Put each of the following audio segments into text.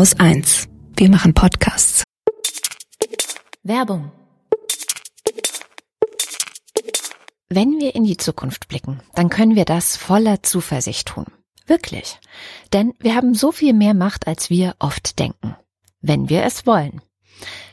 Haus 1. Wir machen Podcasts. Werbung. Wenn wir in die Zukunft blicken, dann können wir das voller Zuversicht tun. Wirklich. Denn wir haben so viel mehr Macht, als wir oft denken. Wenn wir es wollen.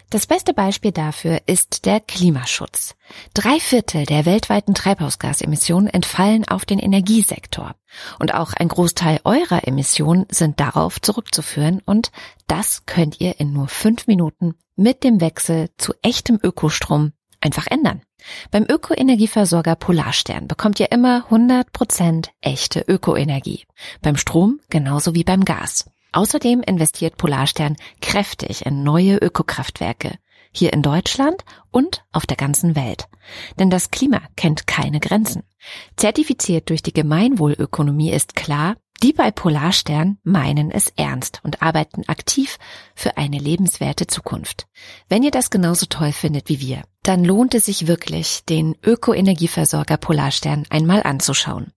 Das beste Beispiel dafür ist der Klimaschutz. Drei Viertel der weltweiten Treibhausgasemissionen entfallen auf den Energiesektor. Und auch ein Großteil eurer Emissionen sind darauf zurückzuführen und das könnt ihr in nur fünf Minuten mit dem Wechsel zu echtem Ökostrom einfach ändern. Beim Ökoenergieversorger Polarstern bekommt ihr immer 100% echte Ökoenergie. Beim Strom genauso wie beim Gas. Außerdem investiert Polarstern kräftig in neue Ökokraftwerke, hier in Deutschland und auf der ganzen Welt. Denn das Klima kennt keine Grenzen. Zertifiziert durch die Gemeinwohlökonomie ist klar, die bei Polarstern meinen es ernst und arbeiten aktiv für eine lebenswerte Zukunft. Wenn ihr das genauso toll findet wie wir, dann lohnt es sich wirklich, den Ökoenergieversorger Polarstern einmal anzuschauen.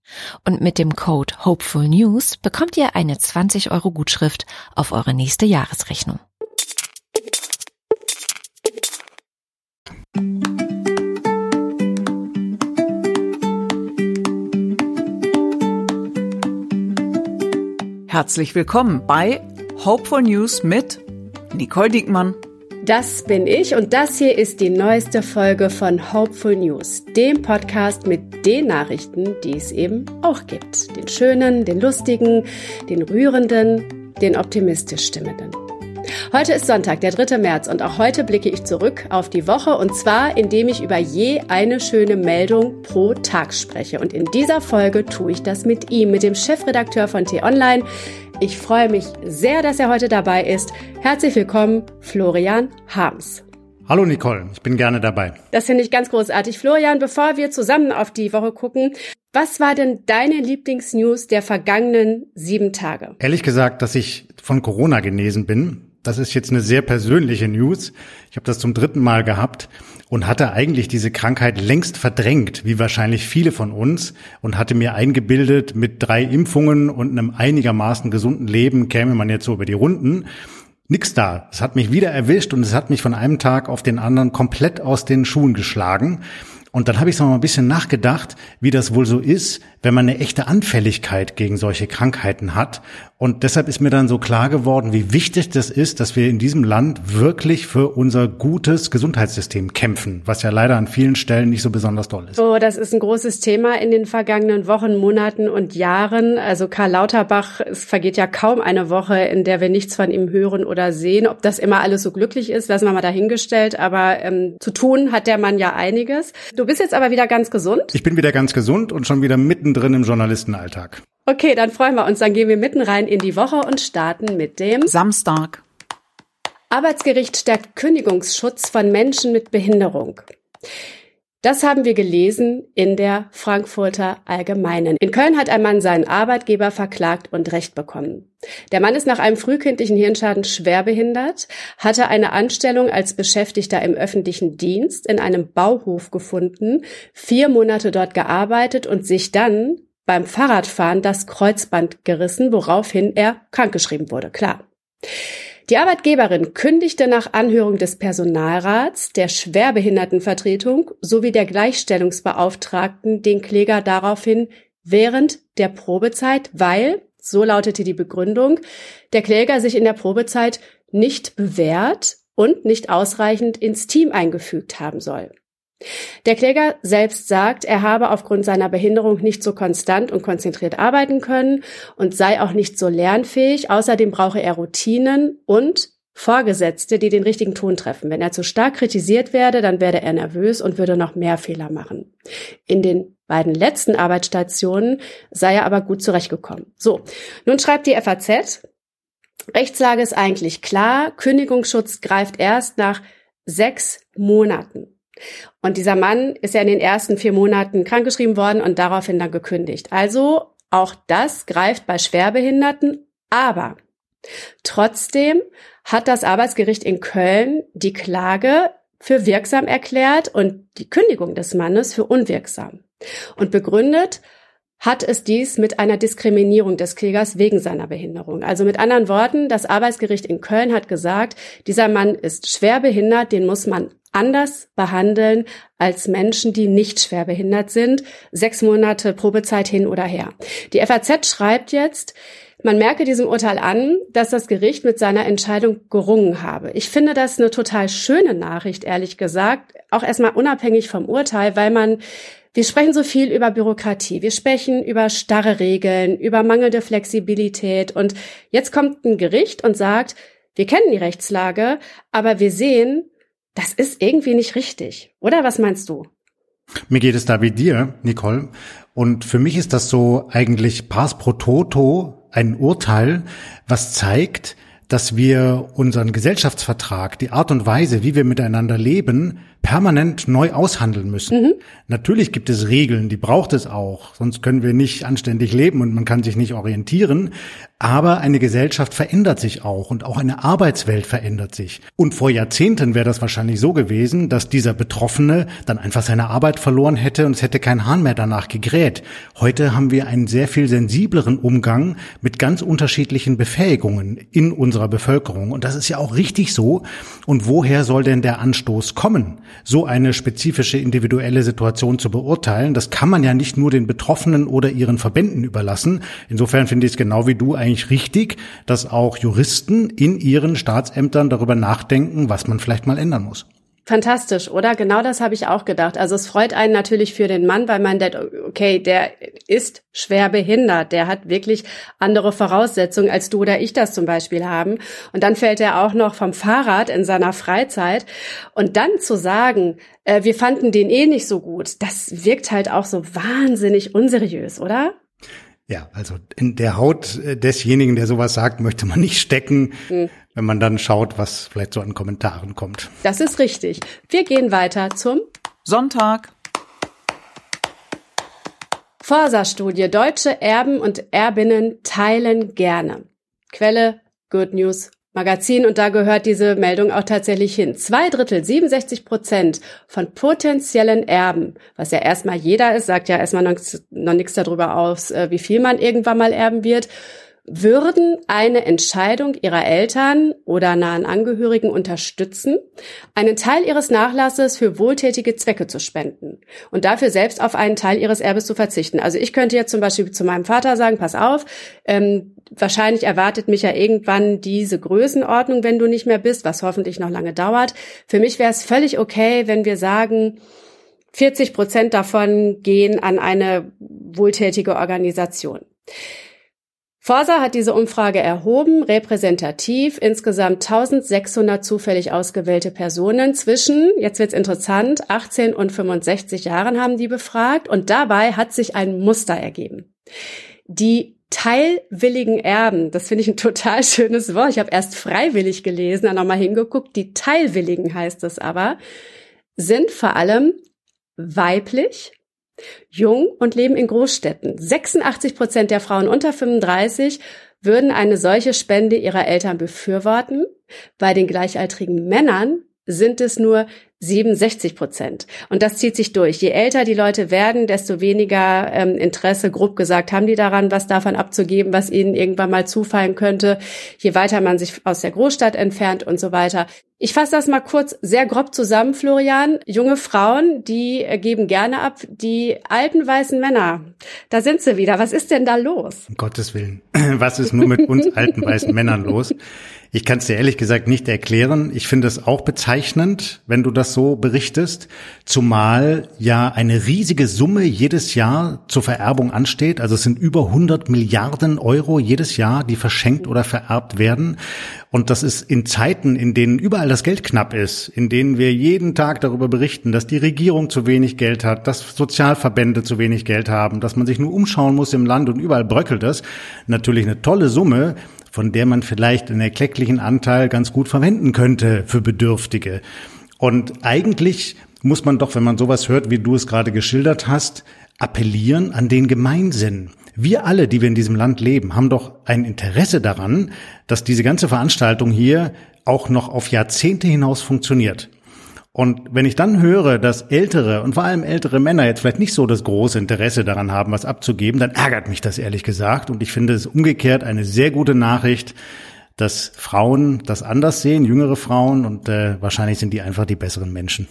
Und mit dem Code Hopeful News bekommt ihr eine 20 Euro Gutschrift auf eure nächste Jahresrechnung. Herzlich willkommen bei Hopeful News mit Nicole Diekmann. Das bin ich und das hier ist die neueste Folge von Hopeful News, dem Podcast mit den Nachrichten, die es eben auch gibt. Den schönen, den lustigen, den rührenden, den optimistisch stimmenden. Heute ist Sonntag, der 3. März und auch heute blicke ich zurück auf die Woche und zwar, indem ich über je eine schöne Meldung pro Tag spreche. Und in dieser Folge tue ich das mit ihm, mit dem Chefredakteur von T-Online. Ich freue mich sehr, dass er heute dabei ist. Herzlich willkommen, Florian Harms. Hallo Nicole, ich bin gerne dabei. Das finde ich ganz großartig. Florian, bevor wir zusammen auf die Woche gucken, was war denn deine Lieblingsnews der vergangenen sieben Tage? Ehrlich gesagt, dass ich von Corona genesen bin. Das ist jetzt eine sehr persönliche News. Ich habe das zum dritten Mal gehabt und hatte eigentlich diese Krankheit längst verdrängt, wie wahrscheinlich viele von uns, und hatte mir eingebildet, mit drei Impfungen und einem einigermaßen gesunden Leben käme man jetzt so über die Runden. Nix da. Es hat mich wieder erwischt und es hat mich von einem Tag auf den anderen komplett aus den Schuhen geschlagen. Und dann habe ich so mal ein bisschen nachgedacht, wie das wohl so ist, wenn man eine echte Anfälligkeit gegen solche Krankheiten hat. Und deshalb ist mir dann so klar geworden, wie wichtig das ist, dass wir in diesem Land wirklich für unser gutes Gesundheitssystem kämpfen, was ja leider an vielen Stellen nicht so besonders doll ist. Oh, das ist ein großes Thema in den vergangenen Wochen, Monaten und Jahren. Also Karl Lauterbach, es vergeht ja kaum eine Woche, in der wir nichts von ihm hören oder sehen. Ob das immer alles so glücklich ist, lassen wir mal dahingestellt. Aber ähm, zu tun hat der Mann ja einiges. Du bist jetzt aber wieder ganz gesund. Ich bin wieder ganz gesund und schon wieder mittendrin im Journalistenalltag. Okay, dann freuen wir uns. Dann gehen wir mitten rein in die Woche und starten mit dem Samstag. Arbeitsgericht stärkt Kündigungsschutz von Menschen mit Behinderung. Das haben wir gelesen in der Frankfurter Allgemeinen. In Köln hat ein Mann seinen Arbeitgeber verklagt und Recht bekommen. Der Mann ist nach einem frühkindlichen Hirnschaden schwerbehindert, hatte eine Anstellung als Beschäftigter im öffentlichen Dienst in einem Bauhof gefunden, vier Monate dort gearbeitet und sich dann beim Fahrradfahren das Kreuzband gerissen, woraufhin er krankgeschrieben wurde. Klar. Die Arbeitgeberin kündigte nach Anhörung des Personalrats, der Schwerbehindertenvertretung sowie der Gleichstellungsbeauftragten den Kläger daraufhin während der Probezeit, weil, so lautete die Begründung, der Kläger sich in der Probezeit nicht bewährt und nicht ausreichend ins Team eingefügt haben soll. Der Kläger selbst sagt, er habe aufgrund seiner Behinderung nicht so konstant und konzentriert arbeiten können und sei auch nicht so lernfähig. Außerdem brauche er Routinen und Vorgesetzte, die den richtigen Ton treffen. Wenn er zu stark kritisiert werde, dann werde er nervös und würde noch mehr Fehler machen. In den beiden letzten Arbeitsstationen sei er aber gut zurechtgekommen. So, nun schreibt die FAZ, Rechtslage ist eigentlich klar, Kündigungsschutz greift erst nach sechs Monaten. Und dieser Mann ist ja in den ersten vier Monaten krankgeschrieben worden und daraufhin dann gekündigt. Also auch das greift bei Schwerbehinderten, aber trotzdem hat das Arbeitsgericht in Köln die Klage für wirksam erklärt und die Kündigung des Mannes für unwirksam. Und begründet hat es dies mit einer Diskriminierung des Klägers wegen seiner Behinderung. Also mit anderen Worten, das Arbeitsgericht in Köln hat gesagt, dieser Mann ist schwer behindert, den muss man anders behandeln als Menschen, die nicht schwer behindert sind. Sechs Monate Probezeit hin oder her. Die FAZ schreibt jetzt, man merke diesem Urteil an, dass das Gericht mit seiner Entscheidung gerungen habe. Ich finde das eine total schöne Nachricht, ehrlich gesagt. Auch erstmal unabhängig vom Urteil, weil man wir sprechen so viel über Bürokratie, wir sprechen über starre Regeln, über mangelnde Flexibilität und jetzt kommt ein Gericht und sagt, wir kennen die Rechtslage, aber wir sehen, das ist irgendwie nicht richtig. Oder was meinst du? Mir geht es da wie dir, Nicole. Und für mich ist das so eigentlich pars pro toto ein Urteil, was zeigt, dass wir unseren Gesellschaftsvertrag, die Art und Weise, wie wir miteinander leben, permanent neu aushandeln müssen. Mhm. Natürlich gibt es Regeln, die braucht es auch, sonst können wir nicht anständig leben und man kann sich nicht orientieren. Aber eine Gesellschaft verändert sich auch und auch eine Arbeitswelt verändert sich. Und vor Jahrzehnten wäre das wahrscheinlich so gewesen, dass dieser Betroffene dann einfach seine Arbeit verloren hätte und es hätte kein Hahn mehr danach gegräht. Heute haben wir einen sehr viel sensibleren Umgang mit ganz unterschiedlichen Befähigungen in unserer Bevölkerung. Und das ist ja auch richtig so. Und woher soll denn der Anstoß kommen? So eine spezifische individuelle Situation zu beurteilen. Das kann man ja nicht nur den Betroffenen oder ihren Verbänden überlassen. Insofern finde ich es genau wie du eigentlich richtig, dass auch Juristen in ihren Staatsämtern darüber nachdenken, was man vielleicht mal ändern muss. Fantastisch, oder? Genau das habe ich auch gedacht. Also es freut einen natürlich für den Mann, weil man denkt, okay, der ist schwer behindert, der hat wirklich andere Voraussetzungen, als du oder ich das zum Beispiel haben. Und dann fällt er auch noch vom Fahrrad in seiner Freizeit. Und dann zu sagen, äh, wir fanden den eh nicht so gut, das wirkt halt auch so wahnsinnig unseriös, oder? Ja, also in der Haut äh, desjenigen, der sowas sagt, möchte man nicht stecken, mhm. wenn man dann schaut, was vielleicht so an Kommentaren kommt. Das ist richtig. Wir gehen weiter zum Sonntag. Forsa-Studie. Deutsche Erben und Erbinnen teilen gerne. Quelle Good News Magazin und da gehört diese Meldung auch tatsächlich hin. Zwei Drittel, 67 Prozent von potenziellen Erben, was ja erstmal jeder ist, sagt ja erstmal noch, noch nichts darüber aus, äh, wie viel man irgendwann mal erben wird, würden eine Entscheidung ihrer Eltern oder nahen Angehörigen unterstützen, einen Teil ihres Nachlasses für wohltätige Zwecke zu spenden und dafür selbst auf einen Teil ihres Erbes zu verzichten. Also ich könnte jetzt zum Beispiel zu meinem Vater sagen, pass auf, ähm, wahrscheinlich erwartet mich ja irgendwann diese Größenordnung, wenn du nicht mehr bist, was hoffentlich noch lange dauert. Für mich wäre es völlig okay, wenn wir sagen, 40 Prozent davon gehen an eine wohltätige Organisation. Forsa hat diese Umfrage erhoben, repräsentativ, insgesamt 1600 zufällig ausgewählte Personen zwischen, jetzt wird's interessant, 18 und 65 Jahren haben die befragt und dabei hat sich ein Muster ergeben. Die teilwilligen Erben, das finde ich ein total schönes Wort. Ich habe erst freiwillig gelesen, dann nochmal hingeguckt. Die teilwilligen heißt es aber, sind vor allem weiblich, jung und leben in Großstädten. 86 Prozent der Frauen unter 35 würden eine solche Spende ihrer Eltern befürworten. Bei den gleichaltrigen Männern sind es nur 67 Prozent. Und das zieht sich durch. Je älter die Leute werden, desto weniger ähm, Interesse, grob gesagt, haben die daran, was davon abzugeben, was ihnen irgendwann mal zufallen könnte. Je weiter man sich aus der Großstadt entfernt und so weiter. Ich fasse das mal kurz sehr grob zusammen, Florian. Junge Frauen, die geben gerne ab. Die alten weißen Männer, da sind sie wieder. Was ist denn da los? Um Gottes Willen. Was ist nur mit uns alten weißen Männern los? Ich kann es dir ehrlich gesagt nicht erklären. Ich finde es auch bezeichnend, wenn du das so berichtest, zumal ja eine riesige Summe jedes Jahr zur Vererbung ansteht. Also es sind über 100 Milliarden Euro jedes Jahr, die verschenkt oder vererbt werden. Und das ist in Zeiten, in denen überall das Geld knapp ist, in denen wir jeden Tag darüber berichten, dass die Regierung zu wenig Geld hat, dass Sozialverbände zu wenig Geld haben, dass man sich nur umschauen muss im Land und überall bröckelt es. Natürlich eine tolle Summe, von der man vielleicht einen erklecklichen Anteil ganz gut verwenden könnte für Bedürftige. Und eigentlich muss man doch, wenn man sowas hört, wie du es gerade geschildert hast, appellieren an den Gemeinsinn. Wir alle, die wir in diesem Land leben, haben doch ein Interesse daran, dass diese ganze Veranstaltung hier auch noch auf Jahrzehnte hinaus funktioniert. Und wenn ich dann höre, dass ältere und vor allem ältere Männer jetzt vielleicht nicht so das große Interesse daran haben, was abzugeben, dann ärgert mich das ehrlich gesagt. Und ich finde es umgekehrt eine sehr gute Nachricht, dass Frauen das anders sehen, jüngere Frauen, und äh, wahrscheinlich sind die einfach die besseren Menschen.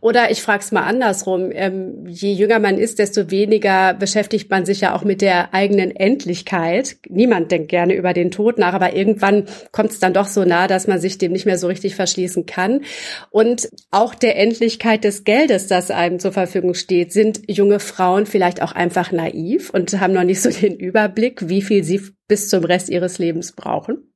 Oder ich frage es mal andersrum. Ähm, je jünger man ist, desto weniger beschäftigt man sich ja auch mit der eigenen Endlichkeit. Niemand denkt gerne über den Tod nach, aber irgendwann kommt es dann doch so nah, dass man sich dem nicht mehr so richtig verschließen kann. Und auch der Endlichkeit des Geldes, das einem zur Verfügung steht, sind junge Frauen vielleicht auch einfach naiv und haben noch nicht so den Überblick, wie viel sie bis zum Rest ihres Lebens brauchen.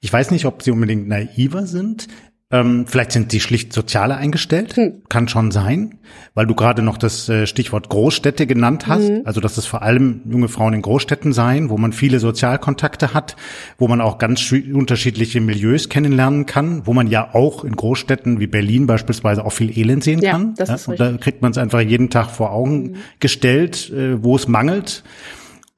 Ich weiß nicht, ob sie unbedingt naiver sind. Ähm, vielleicht sind sie schlicht sozialer eingestellt. Hm. Kann schon sein, weil du gerade noch das äh, Stichwort Großstädte genannt hast. Mhm. Also, dass es vor allem junge Frauen in Großstädten seien, wo man viele Sozialkontakte hat, wo man auch ganz unterschiedliche Milieus kennenlernen kann, wo man ja auch in Großstädten wie Berlin beispielsweise auch viel Elend sehen ja, kann. Das ja, ist und da kriegt man es einfach jeden Tag vor Augen mhm. gestellt, äh, wo es mangelt.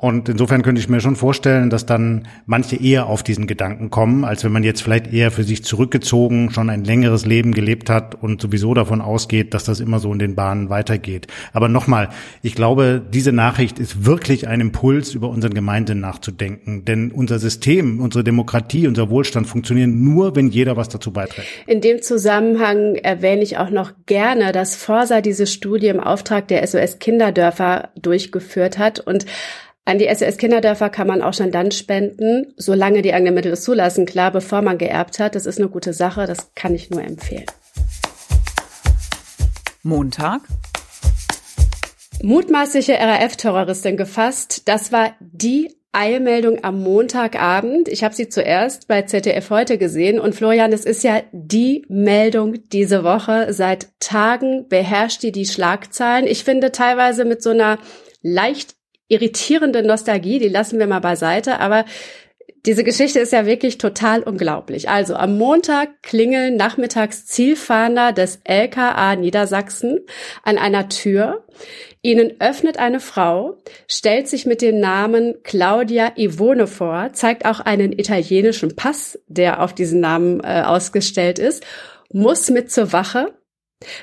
Und insofern könnte ich mir schon vorstellen, dass dann manche eher auf diesen Gedanken kommen, als wenn man jetzt vielleicht eher für sich zurückgezogen schon ein längeres Leben gelebt hat und sowieso davon ausgeht, dass das immer so in den Bahnen weitergeht. Aber nochmal, ich glaube, diese Nachricht ist wirklich ein Impuls, über unseren Gemeinden nachzudenken. Denn unser System, unsere Demokratie, unser Wohlstand funktionieren nur, wenn jeder was dazu beiträgt. In dem Zusammenhang erwähne ich auch noch gerne, dass Forsa diese Studie im Auftrag der SOS Kinderdörfer durchgeführt hat und an die SOS Kinderdörfer kann man auch schon dann spenden, solange die eigenen Mittel es zulassen, klar, bevor man geerbt hat. Das ist eine gute Sache, das kann ich nur empfehlen. Montag. Mutmaßliche RAF-Terroristin gefasst. Das war die Eilmeldung am Montagabend. Ich habe sie zuerst bei ZDF heute gesehen und Florian, es ist ja die Meldung diese Woche. Seit Tagen beherrscht die die Schlagzeilen. Ich finde teilweise mit so einer leicht irritierende Nostalgie, die lassen wir mal beiseite, aber diese Geschichte ist ja wirklich total unglaublich. Also am Montag klingeln nachmittags Zielfahnder des LKA Niedersachsen an einer Tür. Ihnen öffnet eine Frau, stellt sich mit dem Namen Claudia Ivone vor, zeigt auch einen italienischen Pass, der auf diesen Namen äh, ausgestellt ist, muss mit zur Wache.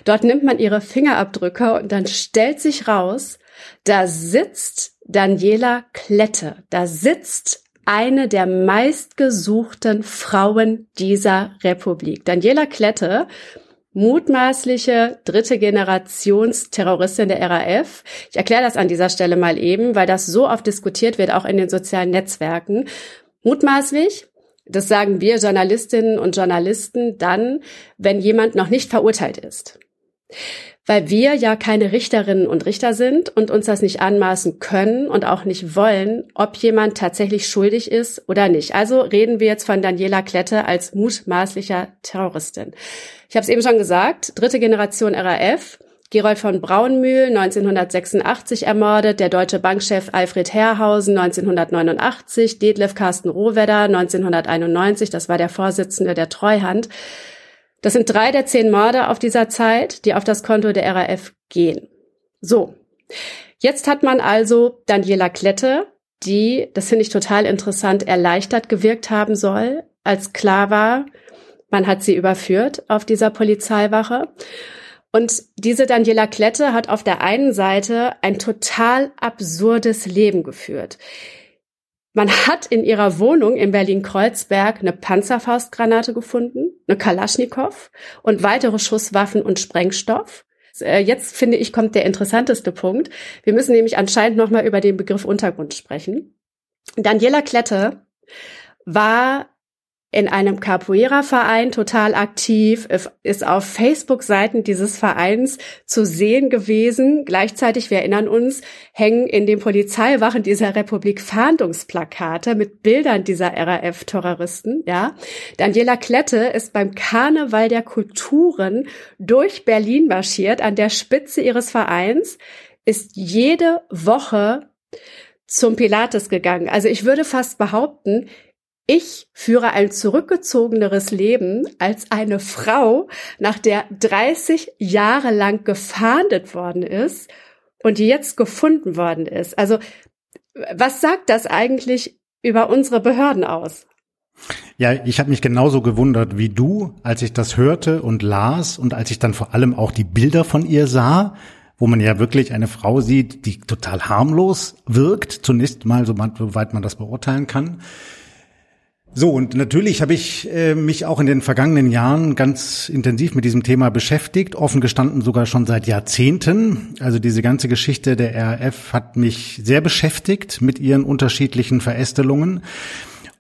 Dort nimmt man ihre Fingerabdrücke und dann stellt sich raus, da sitzt Daniela Klette. Da sitzt eine der meistgesuchten Frauen dieser Republik. Daniela Klette, mutmaßliche dritte Generations Terroristin der RAF. Ich erkläre das an dieser Stelle mal eben, weil das so oft diskutiert wird, auch in den sozialen Netzwerken. Mutmaßlich, das sagen wir Journalistinnen und Journalisten dann, wenn jemand noch nicht verurteilt ist weil wir ja keine Richterinnen und Richter sind und uns das nicht anmaßen können und auch nicht wollen, ob jemand tatsächlich schuldig ist oder nicht. Also reden wir jetzt von Daniela Klette als mutmaßlicher Terroristin. Ich habe es eben schon gesagt, dritte Generation RAF. Gerold von Braunmühl 1986 ermordet, der deutsche Bankchef Alfred Herrhausen 1989, Detlef Carsten Rohwedder 1991, das war der Vorsitzende der Treuhand. Das sind drei der zehn Morde auf dieser Zeit, die auf das Konto der RAF gehen. So. Jetzt hat man also Daniela Klette, die, das finde ich total interessant, erleichtert gewirkt haben soll, als klar war, man hat sie überführt auf dieser Polizeiwache. Und diese Daniela Klette hat auf der einen Seite ein total absurdes Leben geführt. Man hat in ihrer Wohnung in Berlin-Kreuzberg eine Panzerfaustgranate gefunden, eine Kalaschnikow und weitere Schusswaffen und Sprengstoff. Äh, jetzt finde ich kommt der interessanteste Punkt. Wir müssen nämlich anscheinend noch mal über den Begriff Untergrund sprechen. Daniela Klette war in einem Capoeira-Verein total aktiv, ist auf Facebook-Seiten dieses Vereins zu sehen gewesen. Gleichzeitig, wir erinnern uns, hängen in den Polizeiwachen dieser Republik Fahndungsplakate mit Bildern dieser RAF-Terroristen, ja. Daniela Klette ist beim Karneval der Kulturen durch Berlin marschiert, an der Spitze ihres Vereins, ist jede Woche zum Pilates gegangen. Also ich würde fast behaupten, ich führe ein zurückgezogeneres Leben als eine Frau, nach der 30 Jahre lang gefahndet worden ist und die jetzt gefunden worden ist. Also was sagt das eigentlich über unsere Behörden aus? Ja, ich habe mich genauso gewundert wie du, als ich das hörte und las und als ich dann vor allem auch die Bilder von ihr sah, wo man ja wirklich eine Frau sieht, die total harmlos wirkt, zunächst mal, soweit man das beurteilen kann. So, und natürlich habe ich äh, mich auch in den vergangenen Jahren ganz intensiv mit diesem Thema beschäftigt, offen gestanden sogar schon seit Jahrzehnten. Also diese ganze Geschichte der RAF hat mich sehr beschäftigt mit ihren unterschiedlichen Verästelungen.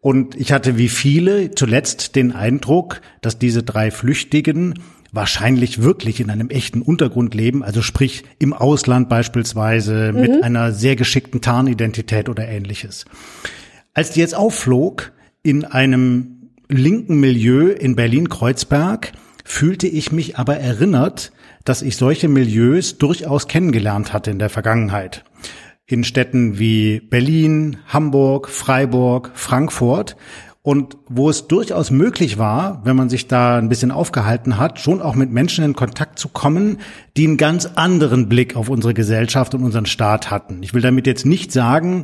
Und ich hatte wie viele zuletzt den Eindruck, dass diese drei Flüchtigen wahrscheinlich wirklich in einem echten Untergrund leben, also sprich im Ausland beispielsweise mhm. mit einer sehr geschickten Tarnidentität oder ähnliches. Als die jetzt aufflog, in einem linken Milieu in Berlin-Kreuzberg fühlte ich mich aber erinnert, dass ich solche Milieus durchaus kennengelernt hatte in der Vergangenheit. In Städten wie Berlin, Hamburg, Freiburg, Frankfurt und wo es durchaus möglich war, wenn man sich da ein bisschen aufgehalten hat, schon auch mit Menschen in Kontakt zu kommen, die einen ganz anderen Blick auf unsere Gesellschaft und unseren Staat hatten. Ich will damit jetzt nicht sagen,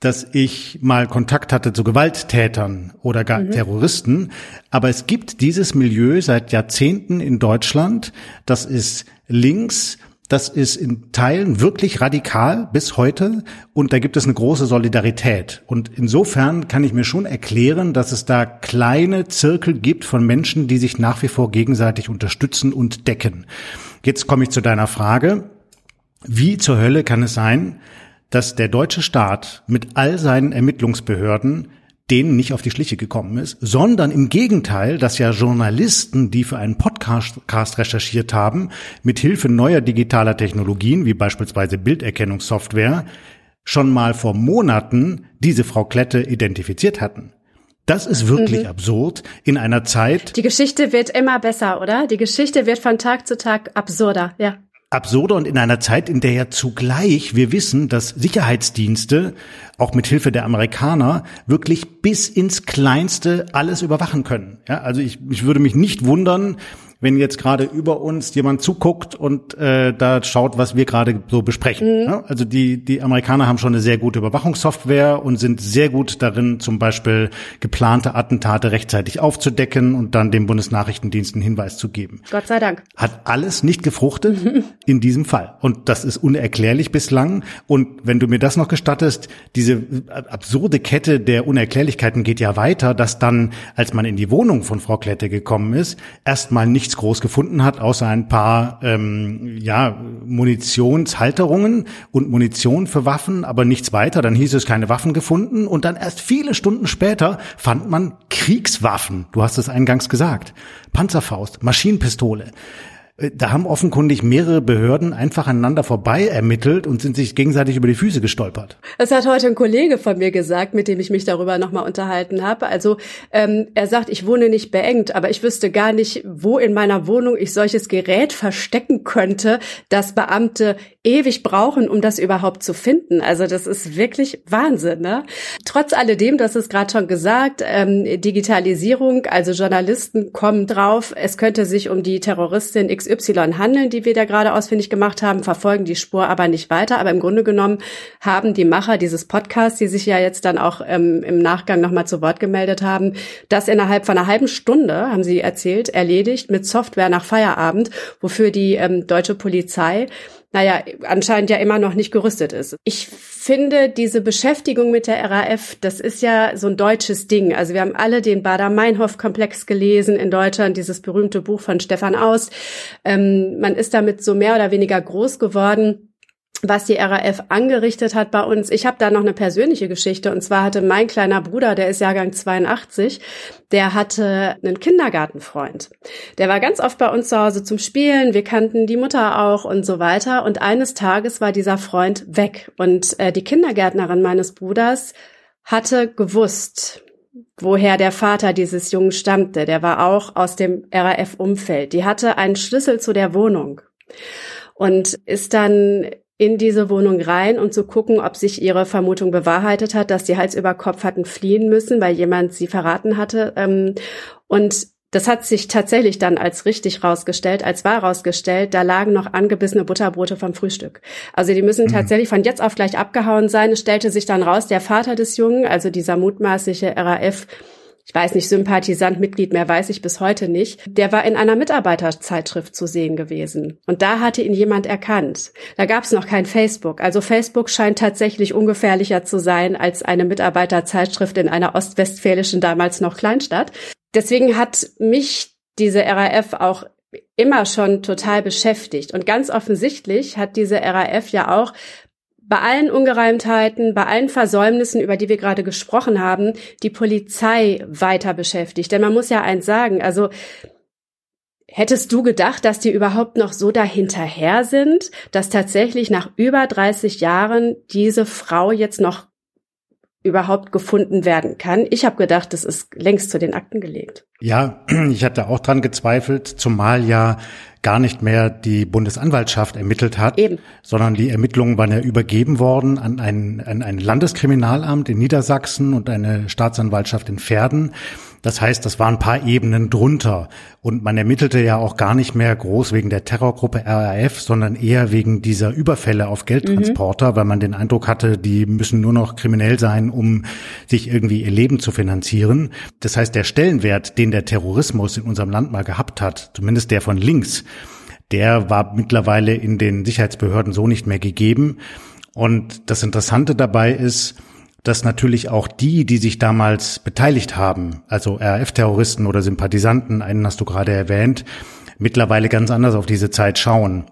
dass ich mal Kontakt hatte zu Gewalttätern oder gar mhm. Terroristen. Aber es gibt dieses Milieu seit Jahrzehnten in Deutschland. Das ist links. Das ist in Teilen wirklich radikal bis heute und da gibt es eine große Solidarität. Und insofern kann ich mir schon erklären, dass es da kleine Zirkel gibt von Menschen, die sich nach wie vor gegenseitig unterstützen und decken. Jetzt komme ich zu deiner Frage. Wie zur Hölle kann es sein, dass der deutsche Staat mit all seinen Ermittlungsbehörden denen nicht auf die Schliche gekommen ist, sondern im Gegenteil, dass ja Journalisten, die für einen Podcast recherchiert haben, mit Hilfe neuer digitaler Technologien, wie beispielsweise Bilderkennungssoftware, schon mal vor Monaten diese Frau Klette identifiziert hatten. Das ist wirklich mhm. absurd in einer Zeit. Die Geschichte wird immer besser, oder? Die Geschichte wird von Tag zu Tag absurder, ja absurder und in einer Zeit, in der ja zugleich wir wissen, dass Sicherheitsdienste auch mit Hilfe der Amerikaner wirklich bis ins Kleinste alles überwachen können. Ja, also ich, ich würde mich nicht wundern, wenn jetzt gerade über uns jemand zuguckt und äh, da schaut, was wir gerade so besprechen. Mhm. Ja, also die, die Amerikaner haben schon eine sehr gute Überwachungssoftware und sind sehr gut darin, zum Beispiel geplante Attentate rechtzeitig aufzudecken und dann dem Bundesnachrichtendienst einen Hinweis zu geben. Gott sei Dank. Hat alles nicht gefruchtet in diesem Fall. Und das ist unerklärlich bislang. Und wenn du mir das noch gestattest, diese absurde Kette der Unerklärlichkeiten geht ja weiter, dass dann, als man in die Wohnung von Frau Klette gekommen ist, erstmal nicht nichts groß gefunden hat, außer ein paar ähm, ja, Munitionshalterungen und Munition für Waffen, aber nichts weiter. Dann hieß es keine Waffen gefunden und dann erst viele Stunden später fand man Kriegswaffen. Du hast es eingangs gesagt. Panzerfaust, Maschinenpistole. Äh, da haben offenkundig mehrere Behörden einfach aneinander vorbei ermittelt und sind sich gegenseitig über die Füße gestolpert. Das hat heute ein Kollege von mir gesagt, mit dem ich mich darüber nochmal unterhalten habe. Also ähm, er sagt, ich wohne nicht beengt, aber ich wüsste gar nicht, wo in meiner Wohnung ich solches Gerät verstecken könnte, dass Beamte ewig brauchen, um das überhaupt zu finden. Also das ist wirklich Wahnsinn. Ne? Trotz alledem, das ist gerade schon gesagt, ähm, Digitalisierung, also Journalisten kommen drauf, es könnte sich um die Terroristin X XY handeln, die wir da gerade ausfindig gemacht haben, verfolgen die Spur aber nicht weiter. Aber im Grunde genommen haben die Macher dieses Podcasts, die sich ja jetzt dann auch ähm, im Nachgang nochmal zu Wort gemeldet haben, das innerhalb von einer halben Stunde, haben sie erzählt, erledigt mit Software nach Feierabend, wofür die ähm, deutsche Polizei naja, anscheinend ja immer noch nicht gerüstet ist. Ich finde, diese Beschäftigung mit der RAF, das ist ja so ein deutsches Ding. Also wir haben alle den Bader-Meinhof-Komplex gelesen in Deutschland, dieses berühmte Buch von Stefan Aust. Ähm, man ist damit so mehr oder weniger groß geworden was die RAF angerichtet hat bei uns. Ich habe da noch eine persönliche Geschichte und zwar hatte mein kleiner Bruder, der ist Jahrgang 82, der hatte einen Kindergartenfreund. Der war ganz oft bei uns zu Hause zum Spielen, wir kannten die Mutter auch und so weiter und eines Tages war dieser Freund weg und äh, die Kindergärtnerin meines Bruders hatte gewusst, woher der Vater dieses Jungen stammte. Der war auch aus dem RAF-Umfeld. Die hatte einen Schlüssel zu der Wohnung und ist dann in diese Wohnung rein und zu gucken, ob sich ihre Vermutung bewahrheitet hat, dass die Hals über Kopf hatten fliehen müssen, weil jemand sie verraten hatte. Ähm, und das hat sich tatsächlich dann als richtig rausgestellt, als wahr rausgestellt. Da lagen noch angebissene Butterbrote vom Frühstück. Also die müssen mhm. tatsächlich von jetzt auf gleich abgehauen sein. Es stellte sich dann raus, der Vater des Jungen, also dieser mutmaßliche RAF, ich weiß nicht, Sympathisant, Mitglied mehr weiß ich bis heute nicht, der war in einer Mitarbeiterzeitschrift zu sehen gewesen. Und da hatte ihn jemand erkannt. Da gab es noch kein Facebook. Also Facebook scheint tatsächlich ungefährlicher zu sein als eine Mitarbeiterzeitschrift in einer ostwestfälischen, damals noch Kleinstadt. Deswegen hat mich diese RAF auch immer schon total beschäftigt. Und ganz offensichtlich hat diese RAF ja auch bei allen Ungereimtheiten, bei allen Versäumnissen, über die wir gerade gesprochen haben, die Polizei weiter beschäftigt. Denn man muss ja eins sagen, also Hättest du gedacht, dass die überhaupt noch so dahinterher sind, dass tatsächlich nach über 30 Jahren diese Frau jetzt noch überhaupt gefunden werden kann? Ich habe gedacht, das ist längst zu den Akten gelegt. Ja, ich hatte auch dran gezweifelt, zumal ja gar nicht mehr die Bundesanwaltschaft ermittelt hat, Eben. sondern die Ermittlungen waren ja übergeben worden an ein, an ein Landeskriminalamt in Niedersachsen und eine Staatsanwaltschaft in Verden. Das heißt, das waren ein paar Ebenen drunter. Und man ermittelte ja auch gar nicht mehr groß wegen der Terrorgruppe RAF, sondern eher wegen dieser Überfälle auf Geldtransporter, mhm. weil man den Eindruck hatte, die müssen nur noch kriminell sein, um sich irgendwie ihr Leben zu finanzieren. Das heißt, der Stellenwert, den der Terrorismus in unserem Land mal gehabt hat, zumindest der von links, der war mittlerweile in den Sicherheitsbehörden so nicht mehr gegeben. Und das Interessante dabei ist, dass natürlich auch die, die sich damals beteiligt haben, also RAF-Terroristen oder Sympathisanten, einen hast du gerade erwähnt, mittlerweile ganz anders auf diese Zeit schauen.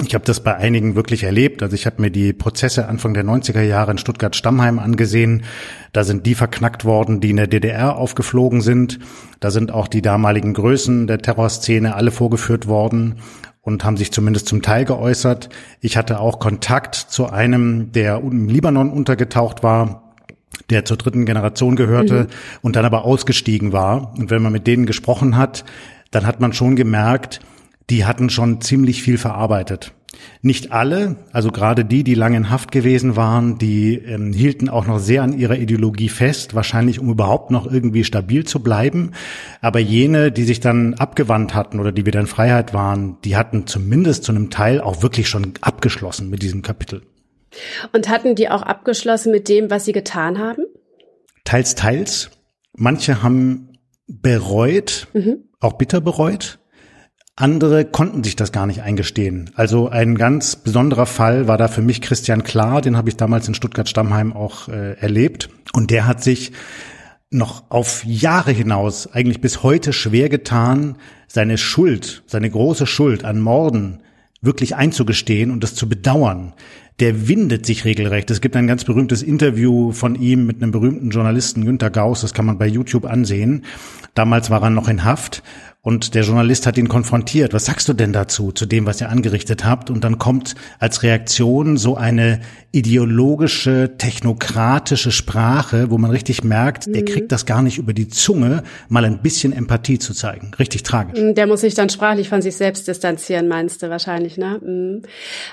Ich habe das bei einigen wirklich erlebt. Also ich habe mir die Prozesse Anfang der 90er Jahre in Stuttgart-Stammheim angesehen. Da sind die verknackt worden, die in der DDR aufgeflogen sind. Da sind auch die damaligen Größen der Terrorszene alle vorgeführt worden und haben sich zumindest zum Teil geäußert. Ich hatte auch Kontakt zu einem, der im Libanon untergetaucht war, der zur dritten Generation gehörte mhm. und dann aber ausgestiegen war. Und wenn man mit denen gesprochen hat, dann hat man schon gemerkt, die hatten schon ziemlich viel verarbeitet. Nicht alle, also gerade die, die lange in Haft gewesen waren, die ähm, hielten auch noch sehr an ihrer Ideologie fest, wahrscheinlich um überhaupt noch irgendwie stabil zu bleiben. Aber jene, die sich dann abgewandt hatten oder die wieder in Freiheit waren, die hatten zumindest zu einem Teil auch wirklich schon abgeschlossen mit diesem Kapitel. Und hatten die auch abgeschlossen mit dem, was sie getan haben? Teils, teils. Manche haben bereut, mhm. auch bitter bereut. Andere konnten sich das gar nicht eingestehen. Also ein ganz besonderer Fall war da für mich Christian Klar, den habe ich damals in Stuttgart-Stammheim auch äh, erlebt. Und der hat sich noch auf Jahre hinaus, eigentlich bis heute schwer getan, seine Schuld, seine große Schuld an Morden wirklich einzugestehen und das zu bedauern. Der windet sich regelrecht. Es gibt ein ganz berühmtes Interview von ihm mit einem berühmten Journalisten, Günter Gauss, das kann man bei YouTube ansehen. Damals war er noch in Haft und der Journalist hat ihn konfrontiert. Was sagst du denn dazu, zu dem, was ihr angerichtet habt? Und dann kommt als Reaktion so eine ideologische, technokratische Sprache, wo man richtig merkt, mhm. der kriegt das gar nicht über die Zunge, mal ein bisschen Empathie zu zeigen. Richtig tragisch. Mhm, der muss sich dann sprachlich von sich selbst distanzieren, meinst du wahrscheinlich, ne? Mhm.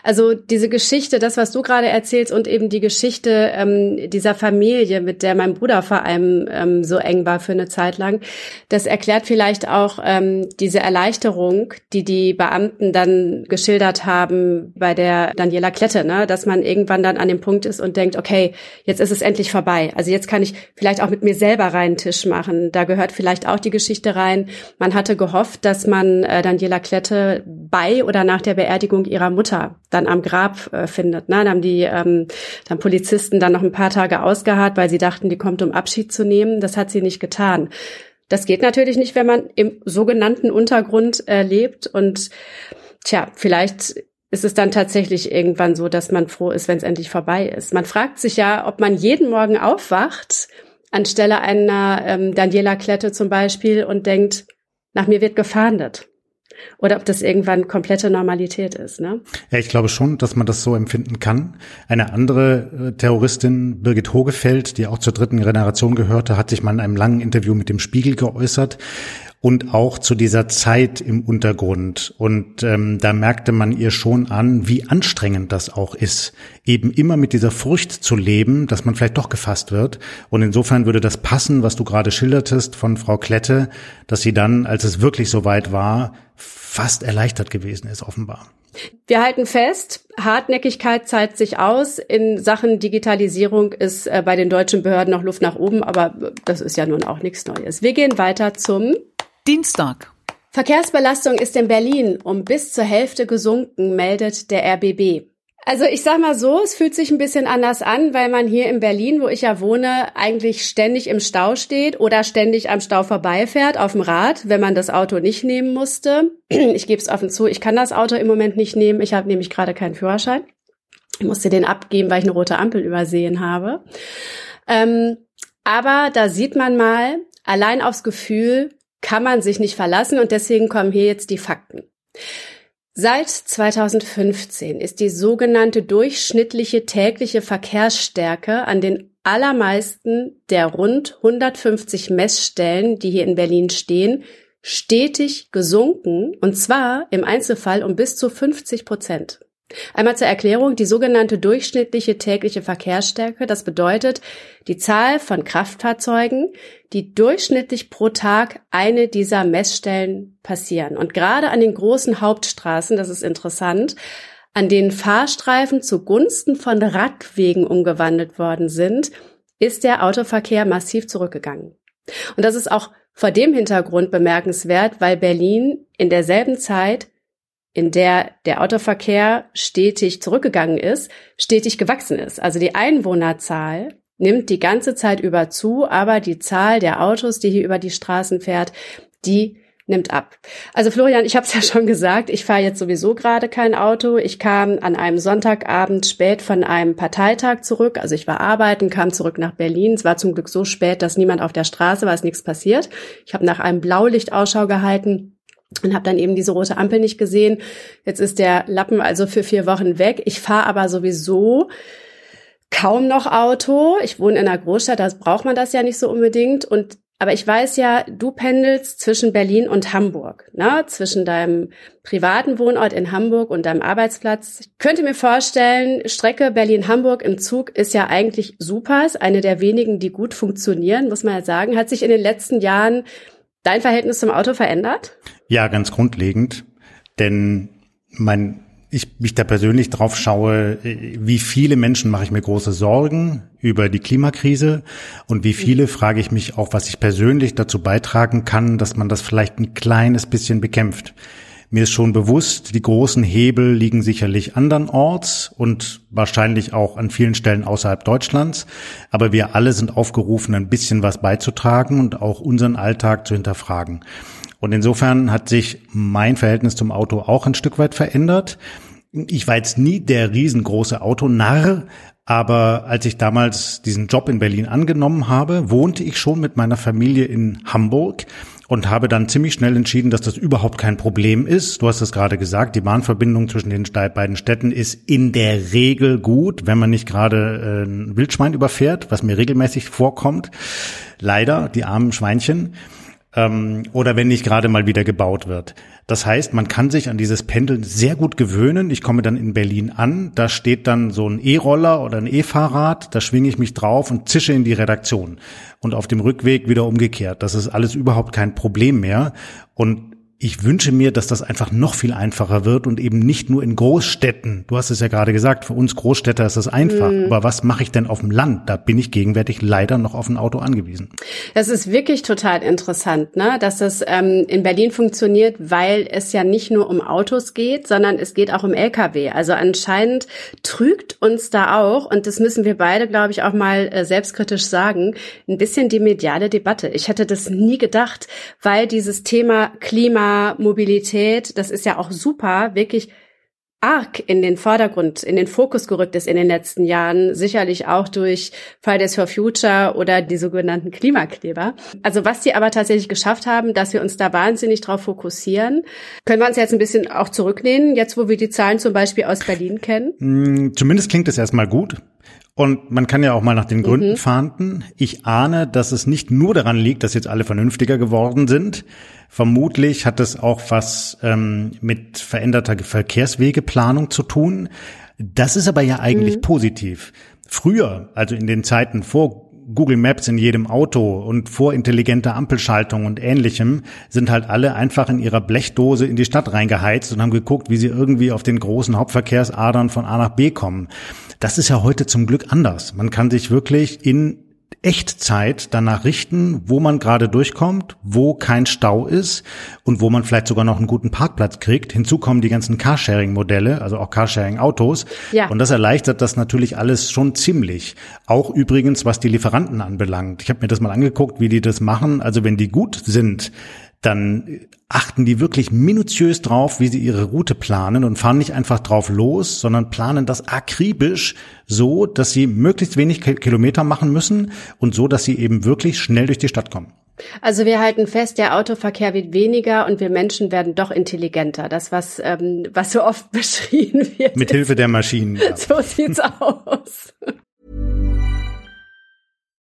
Also diese Geschichte, das, was du gerade erzählst und eben die Geschichte ähm, dieser Familie, mit der mein Bruder vor allem ähm, so eng war für eine Zeit lang, das erklärt vielleicht auch, äh, ähm, diese Erleichterung, die die Beamten dann geschildert haben bei der Daniela Klette, ne, dass man irgendwann dann an dem Punkt ist und denkt, okay, jetzt ist es endlich vorbei. Also jetzt kann ich vielleicht auch mit mir selber reinen Tisch machen. Da gehört vielleicht auch die Geschichte rein. Man hatte gehofft, dass man äh, Daniela Klette bei oder nach der Beerdigung ihrer Mutter dann am Grab äh, findet. Ne? Dann haben die ähm, dann Polizisten dann noch ein paar Tage ausgeharrt, weil sie dachten, die kommt, um Abschied zu nehmen. Das hat sie nicht getan. Das geht natürlich nicht, wenn man im sogenannten Untergrund äh, lebt. Und tja, vielleicht ist es dann tatsächlich irgendwann so, dass man froh ist, wenn es endlich vorbei ist. Man fragt sich ja, ob man jeden Morgen aufwacht, anstelle einer ähm, Daniela Klette zum Beispiel, und denkt, nach mir wird gefahndet oder ob das irgendwann komplette Normalität ist. Ne? Ja, ich glaube schon, dass man das so empfinden kann. Eine andere äh, Terroristin, Birgit Hogefeld, die auch zur dritten Generation gehörte, hat sich mal in einem langen Interview mit dem Spiegel geäußert und auch zu dieser Zeit im Untergrund. Und ähm, da merkte man ihr schon an, wie anstrengend das auch ist, eben immer mit dieser Furcht zu leben, dass man vielleicht doch gefasst wird. Und insofern würde das passen, was du gerade schildertest von Frau Klette, dass sie dann, als es wirklich so weit war, fast erleichtert gewesen ist, offenbar. Wir halten fest, Hartnäckigkeit zahlt sich aus. In Sachen Digitalisierung ist äh, bei den deutschen Behörden noch Luft nach oben, aber das ist ja nun auch nichts Neues. Wir gehen weiter zum Dienstag. Verkehrsbelastung ist in Berlin um bis zur Hälfte gesunken, meldet der RBB. Also ich sag mal so, es fühlt sich ein bisschen anders an, weil man hier in Berlin, wo ich ja wohne, eigentlich ständig im Stau steht oder ständig am Stau vorbeifährt auf dem Rad, wenn man das Auto nicht nehmen musste. Ich gebe es offen zu, ich kann das Auto im Moment nicht nehmen. Ich habe nämlich gerade keinen Führerschein. Ich musste den abgeben, weil ich eine rote Ampel übersehen habe. Ähm, aber da sieht man mal, allein aufs Gefühl kann man sich nicht verlassen und deswegen kommen hier jetzt die Fakten. Seit 2015 ist die sogenannte durchschnittliche tägliche Verkehrsstärke an den allermeisten der rund 150 Messstellen, die hier in Berlin stehen, stetig gesunken, und zwar im Einzelfall um bis zu 50 Prozent. Einmal zur Erklärung, die sogenannte durchschnittliche tägliche Verkehrsstärke, das bedeutet die Zahl von Kraftfahrzeugen, die durchschnittlich pro Tag eine dieser Messstellen passieren. Und gerade an den großen Hauptstraßen, das ist interessant, an denen Fahrstreifen zugunsten von Radwegen umgewandelt worden sind, ist der Autoverkehr massiv zurückgegangen. Und das ist auch vor dem Hintergrund bemerkenswert, weil Berlin in derselben Zeit in der der Autoverkehr stetig zurückgegangen ist, stetig gewachsen ist. Also die Einwohnerzahl nimmt die ganze Zeit über zu, aber die Zahl der Autos, die hier über die Straßen fährt, die nimmt ab. Also Florian, ich habe es ja schon gesagt, ich fahre jetzt sowieso gerade kein Auto. Ich kam an einem Sonntagabend spät von einem Parteitag zurück. Also ich war arbeiten, kam zurück nach Berlin. Es war zum Glück so spät, dass niemand auf der Straße war, ist nichts passiert. Ich habe nach einem Blaulicht Ausschau gehalten und habe dann eben diese rote Ampel nicht gesehen. Jetzt ist der Lappen also für vier Wochen weg. Ich fahre aber sowieso kaum noch Auto. Ich wohne in einer Großstadt, da braucht man das ja nicht so unbedingt. Und aber ich weiß ja, du pendelst zwischen Berlin und Hamburg, ne? zwischen deinem privaten Wohnort in Hamburg und deinem Arbeitsplatz. Ich könnte mir vorstellen, Strecke Berlin-Hamburg im Zug ist ja eigentlich super, ist eine der wenigen, die gut funktionieren, muss man ja sagen. Hat sich in den letzten Jahren dein Verhältnis zum Auto verändert? Ja, ganz grundlegend. Denn mein, ich mich da persönlich drauf schaue, wie viele Menschen mache ich mir große Sorgen über die Klimakrise und wie viele frage ich mich auch, was ich persönlich dazu beitragen kann, dass man das vielleicht ein kleines bisschen bekämpft. Mir ist schon bewusst, die großen Hebel liegen sicherlich andernorts und wahrscheinlich auch an vielen Stellen außerhalb Deutschlands. Aber wir alle sind aufgerufen, ein bisschen was beizutragen und auch unseren Alltag zu hinterfragen. Und insofern hat sich mein Verhältnis zum Auto auch ein Stück weit verändert. Ich war jetzt nie der riesengroße Autonarr, aber als ich damals diesen Job in Berlin angenommen habe, wohnte ich schon mit meiner Familie in Hamburg und habe dann ziemlich schnell entschieden, dass das überhaupt kein Problem ist. Du hast es gerade gesagt, die Bahnverbindung zwischen den beiden Städten ist in der Regel gut, wenn man nicht gerade äh, ein Wildschwein überfährt, was mir regelmäßig vorkommt. Leider, die armen Schweinchen ähm, oder wenn nicht gerade mal wieder gebaut wird. Das heißt, man kann sich an dieses Pendeln sehr gut gewöhnen. Ich komme dann in Berlin an, da steht dann so ein E-Roller oder ein E-Fahrrad, da schwinge ich mich drauf und zische in die Redaktion. Und auf dem Rückweg wieder umgekehrt. Das ist alles überhaupt kein Problem mehr. Und ich wünsche mir, dass das einfach noch viel einfacher wird und eben nicht nur in Großstädten. Du hast es ja gerade gesagt, für uns Großstädter ist das einfach. Mhm. Aber was mache ich denn auf dem Land? Da bin ich gegenwärtig leider noch auf ein Auto angewiesen. Das ist wirklich total interessant, ne? dass das ähm, in Berlin funktioniert, weil es ja nicht nur um Autos geht, sondern es geht auch um Lkw. Also anscheinend trügt uns da auch, und das müssen wir beide, glaube ich, auch mal äh, selbstkritisch sagen, ein bisschen die mediale Debatte. Ich hätte das nie gedacht, weil dieses Thema Klima Mobilität, das ist ja auch super, wirklich arg in den Vordergrund, in den Fokus gerückt ist in den letzten Jahren, sicherlich auch durch Fridays for Future oder die sogenannten Klimakleber. Also was die aber tatsächlich geschafft haben, dass wir uns da wahnsinnig drauf fokussieren, können wir uns jetzt ein bisschen auch zurücklehnen, jetzt wo wir die Zahlen zum Beispiel aus Berlin kennen? Hm, zumindest klingt es erstmal gut. Und man kann ja auch mal nach den Gründen mhm. fahnden. Ich ahne, dass es nicht nur daran liegt, dass jetzt alle vernünftiger geworden sind. Vermutlich hat es auch was ähm, mit veränderter Verkehrswegeplanung zu tun. Das ist aber ja eigentlich mhm. positiv. Früher, also in den Zeiten vor Google Maps in jedem Auto und vorintelligente Ampelschaltung und ähnlichem sind halt alle einfach in ihrer Blechdose in die Stadt reingeheizt und haben geguckt, wie sie irgendwie auf den großen Hauptverkehrsadern von A nach B kommen. Das ist ja heute zum Glück anders. Man kann sich wirklich in Echtzeit danach richten, wo man gerade durchkommt, wo kein Stau ist und wo man vielleicht sogar noch einen guten Parkplatz kriegt. Hinzu kommen die ganzen Carsharing-Modelle, also auch Carsharing-Autos. Ja. Und das erleichtert das natürlich alles schon ziemlich. Auch übrigens, was die Lieferanten anbelangt. Ich habe mir das mal angeguckt, wie die das machen. Also wenn die gut sind, dann achten die wirklich minutiös drauf, wie sie ihre Route planen und fahren nicht einfach drauf los, sondern planen das akribisch so, dass sie möglichst wenig Kilometer machen müssen und so, dass sie eben wirklich schnell durch die Stadt kommen. Also wir halten fest, der Autoverkehr wird weniger und wir Menschen werden doch intelligenter. Das, was, ähm, was so oft beschrieben wird. Mit Hilfe der Maschinen. Ja. So sieht's aus.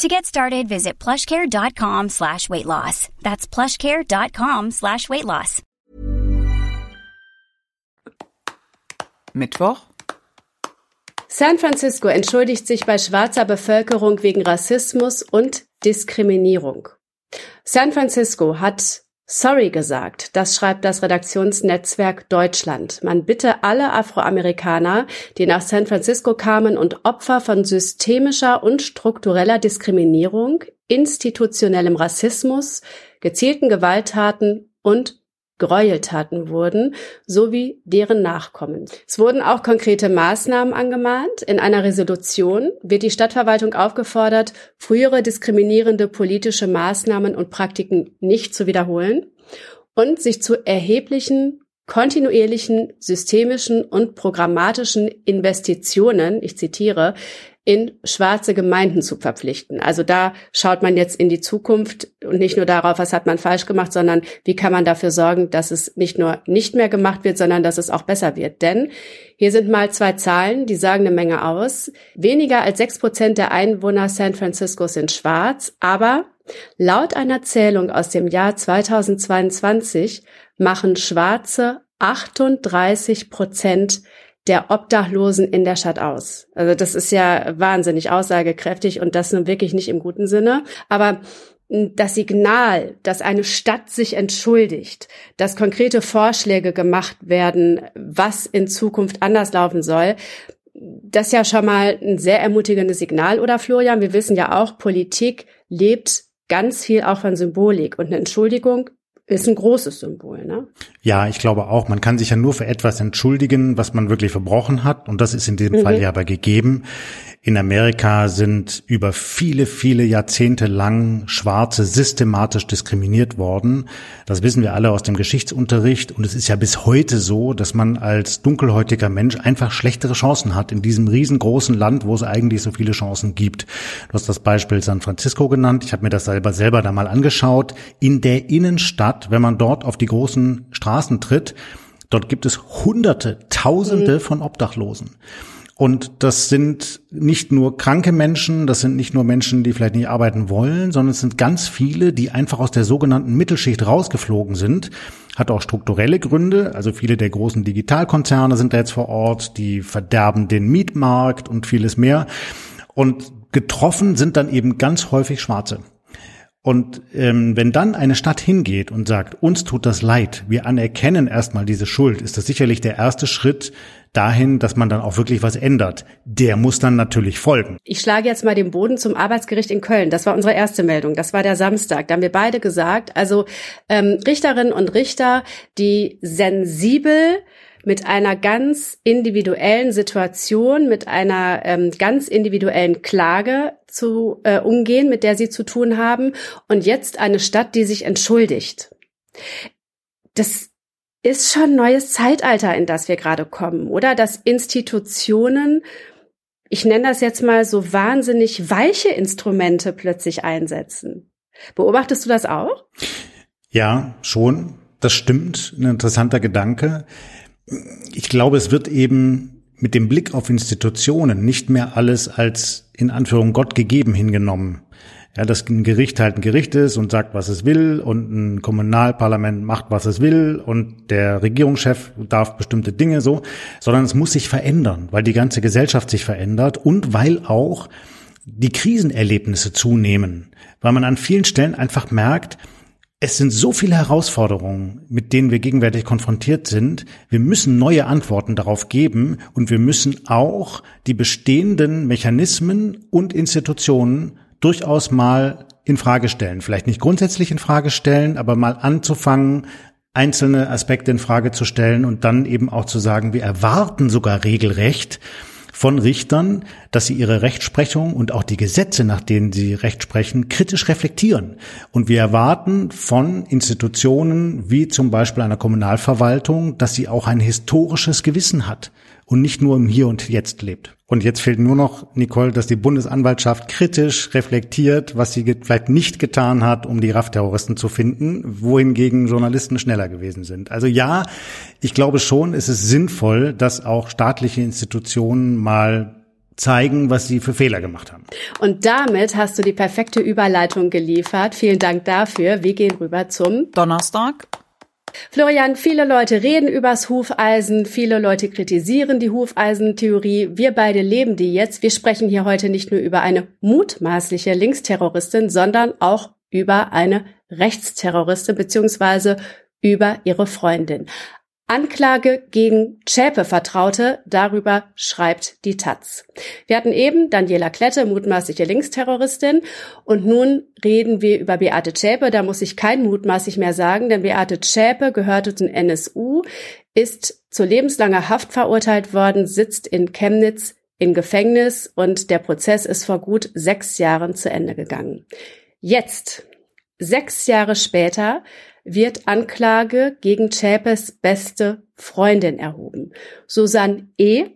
To get started, visit plushcare.com slash weight loss. That's plushcare.com slash weight loss. Mittwoch. San Francisco entschuldigt sich bei schwarzer Bevölkerung wegen Rassismus und Diskriminierung. San Francisco hat Sorry gesagt, das schreibt das Redaktionsnetzwerk Deutschland. Man bitte alle Afroamerikaner, die nach San Francisco kamen und Opfer von systemischer und struktureller Diskriminierung, institutionellem Rassismus, gezielten Gewalttaten und Gräueltaten wurden, sowie deren Nachkommen. Es wurden auch konkrete Maßnahmen angemahnt. In einer Resolution wird die Stadtverwaltung aufgefordert, frühere diskriminierende politische Maßnahmen und Praktiken nicht zu wiederholen und sich zu erheblichen kontinuierlichen, systemischen und programmatischen Investitionen, ich zitiere, in schwarze Gemeinden zu verpflichten. Also da schaut man jetzt in die Zukunft und nicht nur darauf, was hat man falsch gemacht, sondern wie kann man dafür sorgen, dass es nicht nur nicht mehr gemacht wird, sondern dass es auch besser wird. Denn hier sind mal zwei Zahlen, die sagen eine Menge aus. Weniger als sechs Prozent der Einwohner San Francisco sind schwarz, aber laut einer Zählung aus dem Jahr 2022 machen Schwarze 38 Prozent der Obdachlosen in der Stadt aus. Also das ist ja wahnsinnig aussagekräftig und das nun wirklich nicht im guten Sinne. Aber das Signal, dass eine Stadt sich entschuldigt, dass konkrete Vorschläge gemacht werden, was in Zukunft anders laufen soll, das ist ja schon mal ein sehr ermutigendes Signal, oder Florian? Wir wissen ja auch, Politik lebt ganz viel auch von Symbolik und eine Entschuldigung ist ein großes Symbol, ne? Ja, ich glaube auch. Man kann sich ja nur für etwas entschuldigen, was man wirklich verbrochen hat. Und das ist in diesem mhm. Fall ja aber gegeben. In Amerika sind über viele, viele Jahrzehnte lang Schwarze systematisch diskriminiert worden. Das wissen wir alle aus dem Geschichtsunterricht. Und es ist ja bis heute so, dass man als dunkelhäutiger Mensch einfach schlechtere Chancen hat in diesem riesengroßen Land, wo es eigentlich so viele Chancen gibt. Du hast das Beispiel San Francisco genannt. Ich habe mir das selber, selber da mal angeschaut. In der Innenstadt, wenn man dort auf die großen Straßen tritt, dort gibt es Hunderte, Tausende mhm. von Obdachlosen. Und das sind nicht nur kranke Menschen, das sind nicht nur Menschen, die vielleicht nicht arbeiten wollen, sondern es sind ganz viele, die einfach aus der sogenannten Mittelschicht rausgeflogen sind. Hat auch strukturelle Gründe. Also viele der großen Digitalkonzerne sind da jetzt vor Ort, die verderben den Mietmarkt und vieles mehr. Und getroffen sind dann eben ganz häufig Schwarze. Und ähm, wenn dann eine Stadt hingeht und sagt, uns tut das leid, wir anerkennen erstmal diese Schuld, ist das sicherlich der erste Schritt dahin, dass man dann auch wirklich was ändert. Der muss dann natürlich folgen. Ich schlage jetzt mal den Boden zum Arbeitsgericht in Köln. Das war unsere erste Meldung. Das war der Samstag. Da haben wir beide gesagt, also ähm, Richterinnen und Richter, die sensibel mit einer ganz individuellen Situation, mit einer ähm, ganz individuellen Klage zu äh, umgehen, mit der sie zu tun haben. Und jetzt eine Stadt, die sich entschuldigt. Das ist schon neues Zeitalter, in das wir gerade kommen, oder? Dass Institutionen, ich nenne das jetzt mal so wahnsinnig weiche Instrumente plötzlich einsetzen. Beobachtest du das auch? Ja, schon. das stimmt, ein interessanter Gedanke. Ich glaube, es wird eben mit dem Blick auf Institutionen nicht mehr alles als in Anführung Gott gegeben hingenommen. Ja, dass ein Gericht halt ein Gericht ist und sagt, was es will und ein Kommunalparlament macht, was es will und der Regierungschef darf bestimmte Dinge so, sondern es muss sich verändern, weil die ganze Gesellschaft sich verändert und weil auch die Krisenerlebnisse zunehmen, weil man an vielen Stellen einfach merkt, es sind so viele Herausforderungen, mit denen wir gegenwärtig konfrontiert sind. Wir müssen neue Antworten darauf geben und wir müssen auch die bestehenden Mechanismen und Institutionen durchaus mal in Frage stellen. Vielleicht nicht grundsätzlich in Frage stellen, aber mal anzufangen, einzelne Aspekte in Frage zu stellen und dann eben auch zu sagen, wir erwarten sogar regelrecht, von Richtern, dass sie ihre Rechtsprechung und auch die Gesetze, nach denen sie Recht sprechen, kritisch reflektieren. Und wir erwarten von Institutionen wie zum Beispiel einer Kommunalverwaltung, dass sie auch ein historisches Gewissen hat und nicht nur im Hier und Jetzt lebt. Und jetzt fehlt nur noch, Nicole, dass die Bundesanwaltschaft kritisch reflektiert, was sie vielleicht nicht getan hat, um die RAF-Terroristen zu finden, wohingegen Journalisten schneller gewesen sind. Also ja, ich glaube schon, es ist sinnvoll, dass auch staatliche Institutionen mal zeigen, was sie für Fehler gemacht haben. Und damit hast du die perfekte Überleitung geliefert. Vielen Dank dafür. Wir gehen rüber zum Donnerstag. Florian, viele Leute reden übers Hufeisen, viele Leute kritisieren die Hufeisentheorie. Wir beide leben die jetzt. Wir sprechen hier heute nicht nur über eine mutmaßliche Linksterroristin, sondern auch über eine Rechtsterroristin beziehungsweise über ihre Freundin. Anklage gegen Zschäpe-Vertraute, darüber schreibt die Taz. Wir hatten eben Daniela Klette, mutmaßliche Linksterroristin, und nun reden wir über Beate Zschäpe. Da muss ich kein mutmaßlich mehr sagen, denn Beate Zschäpe gehörte zum NSU, ist zu lebenslanger Haft verurteilt worden, sitzt in Chemnitz in Gefängnis und der Prozess ist vor gut sechs Jahren zu Ende gegangen. Jetzt, sechs Jahre später, wird Anklage gegen Chapes beste Freundin erhoben. Susanne E.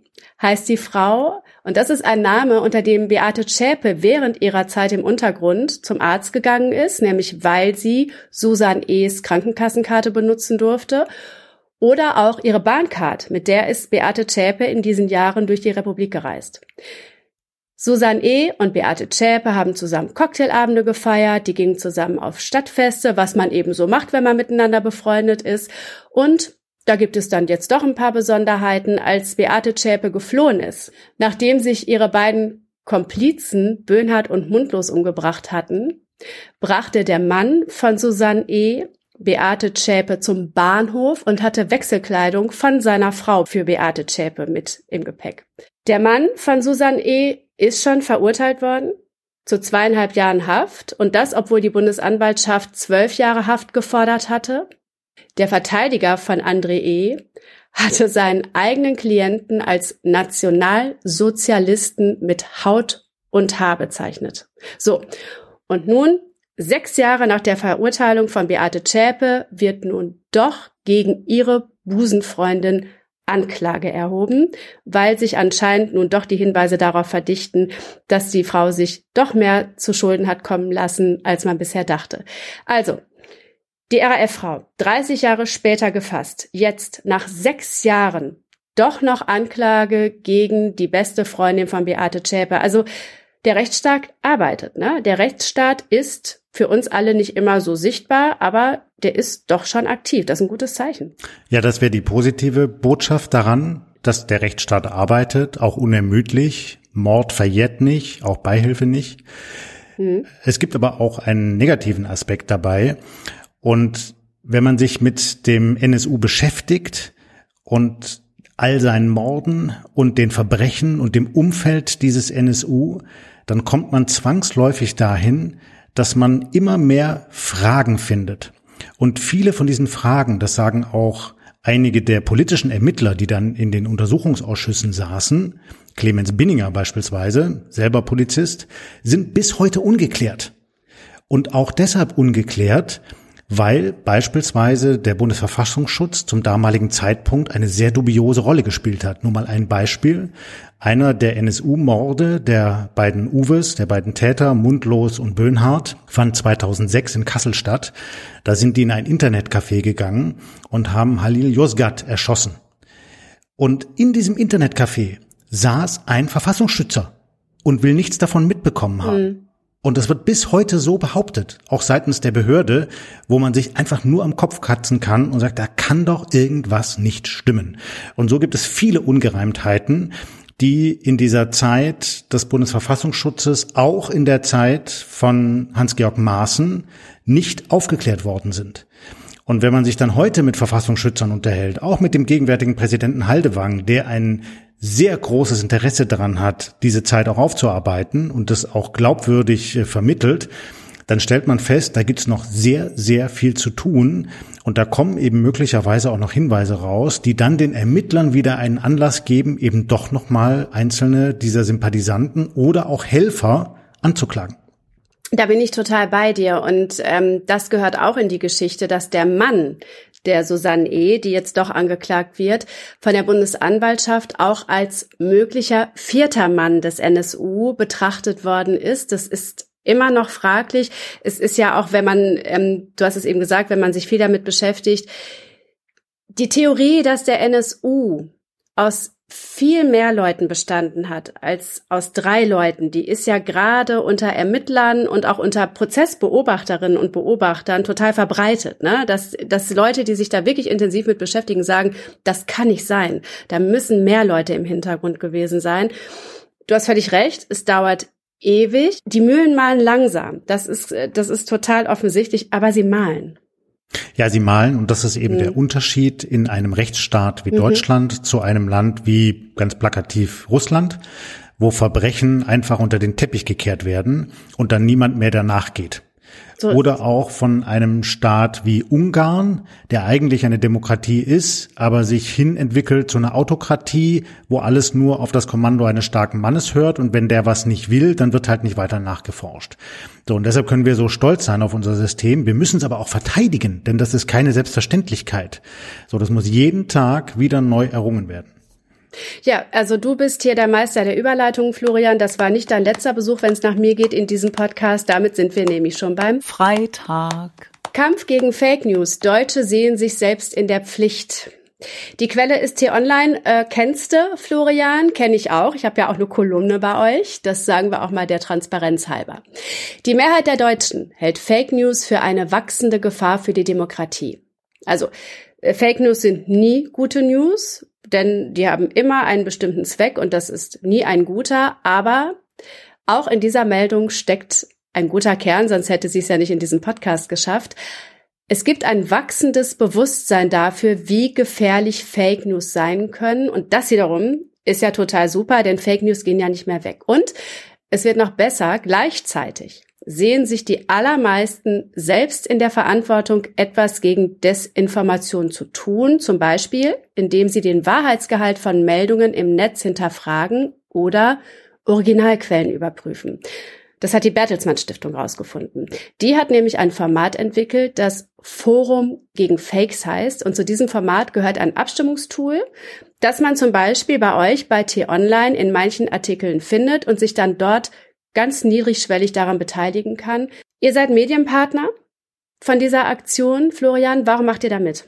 heißt die Frau, und das ist ein Name, unter dem Beate Zschäpe während ihrer Zeit im Untergrund zum Arzt gegangen ist, nämlich weil sie Susan E.s Krankenkassenkarte benutzen durfte. Oder auch ihre Bahncard, mit der ist Beate Zschäpe in diesen Jahren durch die Republik gereist. Susanne E. und Beate Zschäpe haben zusammen Cocktailabende gefeiert, die gingen zusammen auf Stadtfeste, was man eben so macht, wenn man miteinander befreundet ist. Und da gibt es dann jetzt doch ein paar Besonderheiten, als Beate Zschäpe geflohen ist. Nachdem sich ihre beiden Komplizen Böhnhardt und Mundlos umgebracht hatten, brachte der Mann von Susanne E. Beate Zschäpe zum Bahnhof und hatte Wechselkleidung von seiner Frau für Beate Zschäpe mit im Gepäck. Der Mann von Susanne E ist schon verurteilt worden zu zweieinhalb Jahren Haft und das, obwohl die Bundesanwaltschaft zwölf Jahre Haft gefordert hatte. Der Verteidiger von André E. hatte seinen eigenen Klienten als Nationalsozialisten mit Haut und Haar bezeichnet. So. Und nun, sechs Jahre nach der Verurteilung von Beate Zschäpe, wird nun doch gegen ihre Busenfreundin Anklage erhoben, weil sich anscheinend nun doch die Hinweise darauf verdichten, dass die Frau sich doch mehr zu Schulden hat kommen lassen, als man bisher dachte. Also, die RAF-Frau, 30 Jahre später gefasst, jetzt nach sechs Jahren doch noch Anklage gegen die beste Freundin von Beate Zschäpe. Also der Rechtsstaat arbeitet. Ne? Der Rechtsstaat ist für uns alle nicht immer so sichtbar, aber der ist doch schon aktiv. Das ist ein gutes Zeichen. Ja, das wäre die positive Botschaft daran, dass der Rechtsstaat arbeitet, auch unermüdlich. Mord verjährt nicht, auch Beihilfe nicht. Hm. Es gibt aber auch einen negativen Aspekt dabei. Und wenn man sich mit dem NSU beschäftigt und all seinen Morden und den Verbrechen und dem Umfeld dieses NSU, dann kommt man zwangsläufig dahin, dass man immer mehr Fragen findet. Und viele von diesen Fragen, das sagen auch einige der politischen Ermittler, die dann in den Untersuchungsausschüssen saßen, Clemens Binninger beispielsweise, selber Polizist, sind bis heute ungeklärt. Und auch deshalb ungeklärt, weil beispielsweise der Bundesverfassungsschutz zum damaligen Zeitpunkt eine sehr dubiose Rolle gespielt hat. Nur mal ein Beispiel. Einer der NSU-Morde der beiden Uwes, der beiden Täter, Mundlos und Böhnhardt, fand 2006 in Kassel statt. Da sind die in ein Internetcafé gegangen und haben Halil Yozgat erschossen. Und in diesem Internetcafé saß ein Verfassungsschützer und will nichts davon mitbekommen haben. Mhm. Und das wird bis heute so behauptet, auch seitens der Behörde, wo man sich einfach nur am Kopf kratzen kann und sagt, da kann doch irgendwas nicht stimmen. Und so gibt es viele Ungereimtheiten, die in dieser Zeit des Bundesverfassungsschutzes, auch in der Zeit von Hans-Georg Maaßen, nicht aufgeklärt worden sind. Und wenn man sich dann heute mit Verfassungsschützern unterhält, auch mit dem gegenwärtigen Präsidenten Haldewang, der ein sehr großes Interesse daran hat, diese Zeit auch aufzuarbeiten und das auch glaubwürdig äh, vermittelt, dann stellt man fest, da gibt's noch sehr, sehr viel zu tun. Und da kommen eben möglicherweise auch noch Hinweise raus, die dann den Ermittlern wieder einen Anlass geben, eben doch nochmal einzelne dieser Sympathisanten oder auch Helfer anzuklagen. Da bin ich total bei dir. Und ähm, das gehört auch in die Geschichte, dass der Mann der Susanne E., die jetzt doch angeklagt wird, von der Bundesanwaltschaft auch als möglicher vierter Mann des NSU betrachtet worden ist. Das ist immer noch fraglich. Es ist ja auch, wenn man, ähm, du hast es eben gesagt, wenn man sich viel damit beschäftigt, die Theorie, dass der NSU aus viel mehr Leuten bestanden hat als aus drei Leuten, die ist ja gerade unter Ermittlern und auch unter Prozessbeobachterinnen und Beobachtern total verbreitet, ne? Dass, dass Leute, die sich da wirklich intensiv mit beschäftigen, sagen, das kann nicht sein. Da müssen mehr Leute im Hintergrund gewesen sein. Du hast völlig recht, es dauert ewig. Die Mühlen malen langsam. Das ist, das ist total offensichtlich, aber sie malen. Ja, sie malen und das ist eben mhm. der Unterschied in einem Rechtsstaat wie mhm. Deutschland zu einem Land wie ganz plakativ Russland, wo Verbrechen einfach unter den Teppich gekehrt werden und dann niemand mehr danach geht. So Oder auch von einem Staat wie Ungarn, der eigentlich eine Demokratie ist, aber sich hin entwickelt zu einer Autokratie, wo alles nur auf das Kommando eines starken Mannes hört und wenn der was nicht will, dann wird halt nicht weiter nachgeforscht. So, und deshalb können wir so stolz sein auf unser System. Wir müssen es aber auch verteidigen, denn das ist keine Selbstverständlichkeit. So, das muss jeden Tag wieder neu errungen werden. Ja, also du bist hier der Meister der Überleitung, Florian. Das war nicht dein letzter Besuch, wenn es nach mir geht in diesem Podcast. Damit sind wir nämlich schon beim Freitag. Kampf gegen Fake News. Deutsche sehen sich selbst in der Pflicht. Die Quelle ist hier online. Äh, kennst du, Florian? Kenne ich auch. Ich habe ja auch eine Kolumne bei euch. Das sagen wir auch mal der Transparenz halber. Die Mehrheit der Deutschen hält Fake News für eine wachsende Gefahr für die Demokratie. Also äh, Fake News sind nie gute News denn die haben immer einen bestimmten Zweck und das ist nie ein guter, aber auch in dieser Meldung steckt ein guter Kern, sonst hätte sie es ja nicht in diesem Podcast geschafft. Es gibt ein wachsendes Bewusstsein dafür, wie gefährlich Fake News sein können und das wiederum ist ja total super, denn Fake News gehen ja nicht mehr weg. Und es wird noch besser, gleichzeitig sehen sich die allermeisten selbst in der Verantwortung, etwas gegen Desinformation zu tun, zum Beispiel indem sie den Wahrheitsgehalt von Meldungen im Netz hinterfragen oder Originalquellen überprüfen. Das hat die Bertelsmann Stiftung herausgefunden. Die hat nämlich ein Format entwickelt, das Forum gegen Fakes heißt. Und zu diesem Format gehört ein Abstimmungstool, das man zum Beispiel bei euch bei T-Online in manchen Artikeln findet und sich dann dort ganz niedrigschwellig daran beteiligen kann. Ihr seid Medienpartner von dieser Aktion. Florian, warum macht ihr da mit?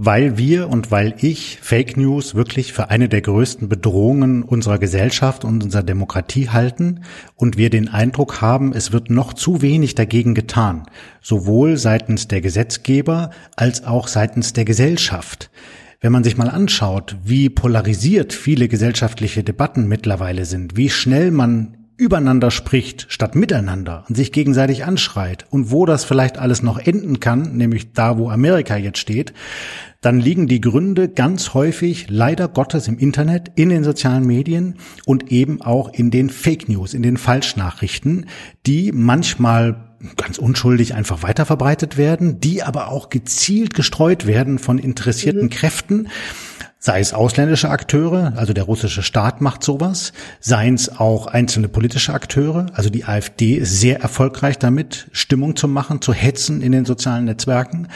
Weil wir und weil ich Fake News wirklich für eine der größten Bedrohungen unserer Gesellschaft und unserer Demokratie halten und wir den Eindruck haben, es wird noch zu wenig dagegen getan, sowohl seitens der Gesetzgeber als auch seitens der Gesellschaft. Wenn man sich mal anschaut, wie polarisiert viele gesellschaftliche Debatten mittlerweile sind, wie schnell man übereinander spricht statt miteinander und sich gegenseitig anschreit und wo das vielleicht alles noch enden kann, nämlich da, wo Amerika jetzt steht, dann liegen die Gründe ganz häufig leider Gottes im Internet, in den sozialen Medien und eben auch in den Fake News, in den Falschnachrichten, die manchmal ganz unschuldig einfach weiterverbreitet werden, die aber auch gezielt gestreut werden von interessierten mhm. Kräften Sei es ausländische Akteure, also der russische Staat macht sowas, seien es auch einzelne politische Akteure, also die AfD ist sehr erfolgreich damit, Stimmung zu machen, zu hetzen in den sozialen Netzwerken.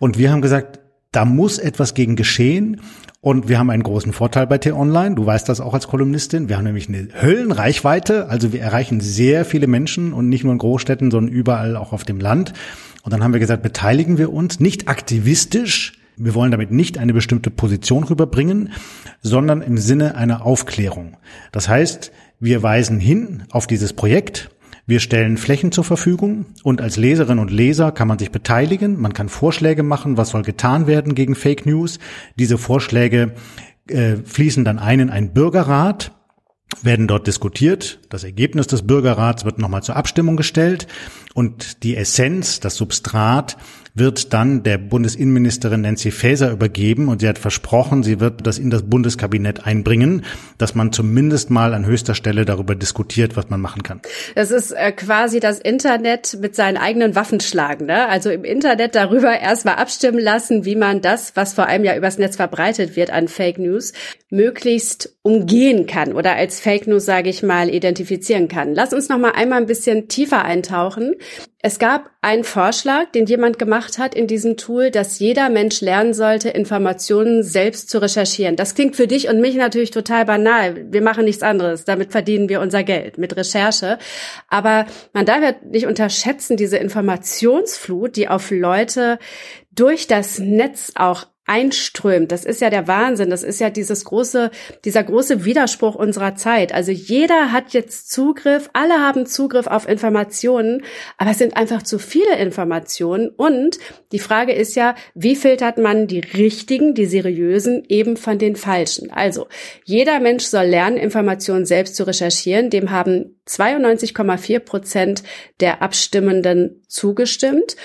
Und wir haben gesagt, da muss etwas gegen geschehen. Und wir haben einen großen Vorteil bei T-Online. Du weißt das auch als Kolumnistin. Wir haben nämlich eine Höllenreichweite. Also wir erreichen sehr viele Menschen und nicht nur in Großstädten, sondern überall auch auf dem Land. Und dann haben wir gesagt, beteiligen wir uns nicht aktivistisch. Wir wollen damit nicht eine bestimmte Position rüberbringen, sondern im Sinne einer Aufklärung. Das heißt, wir weisen hin auf dieses Projekt, wir stellen Flächen zur Verfügung und als Leserin und Leser kann man sich beteiligen, man kann Vorschläge machen, was soll getan werden gegen Fake News. Diese Vorschläge äh, fließen dann ein in einen Bürgerrat, werden dort diskutiert. Das Ergebnis des Bürgerrats wird nochmal zur Abstimmung gestellt und die Essenz, das Substrat wird dann der Bundesinnenministerin Nancy Faeser übergeben und sie hat versprochen, sie wird das in das Bundeskabinett einbringen, dass man zumindest mal an höchster Stelle darüber diskutiert, was man machen kann. Das ist äh, quasi das Internet mit seinen eigenen Waffen schlagen. Ne? Also im Internet darüber erstmal abstimmen lassen, wie man das, was vor allem ja übers Netz verbreitet wird an Fake News, möglichst umgehen kann oder als Fake News, sage ich mal, identifizieren kann. Lass uns noch mal einmal ein bisschen tiefer eintauchen. Es gab einen Vorschlag, den jemand gemacht hat in diesem Tool, dass jeder Mensch lernen sollte, Informationen selbst zu recherchieren. Das klingt für dich und mich natürlich total banal. Wir machen nichts anderes. Damit verdienen wir unser Geld mit Recherche. Aber man darf ja nicht unterschätzen, diese Informationsflut, die auf Leute durch das Netz auch einströmt. Das ist ja der Wahnsinn. Das ist ja dieses große, dieser große Widerspruch unserer Zeit. Also jeder hat jetzt Zugriff, alle haben Zugriff auf Informationen, aber es sind einfach zu viele Informationen. Und die Frage ist ja, wie filtert man die richtigen, die seriösen eben von den falschen? Also jeder Mensch soll lernen, Informationen selbst zu recherchieren. Dem haben 92,4 Prozent der Abstimmenden zugestimmt.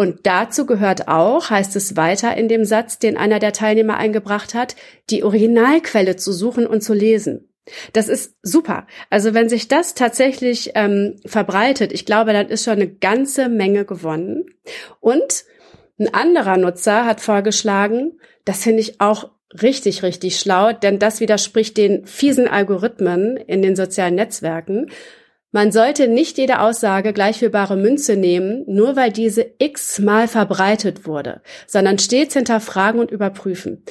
Und dazu gehört auch, heißt es weiter in dem Satz, den einer der Teilnehmer eingebracht hat, die Originalquelle zu suchen und zu lesen. Das ist super. Also wenn sich das tatsächlich ähm, verbreitet, ich glaube, dann ist schon eine ganze Menge gewonnen. Und ein anderer Nutzer hat vorgeschlagen, das finde ich auch richtig, richtig schlau, denn das widerspricht den fiesen Algorithmen in den sozialen Netzwerken. Man sollte nicht jede Aussage gleich für bare Münze nehmen, nur weil diese x-mal verbreitet wurde, sondern stets hinterfragen und überprüfen.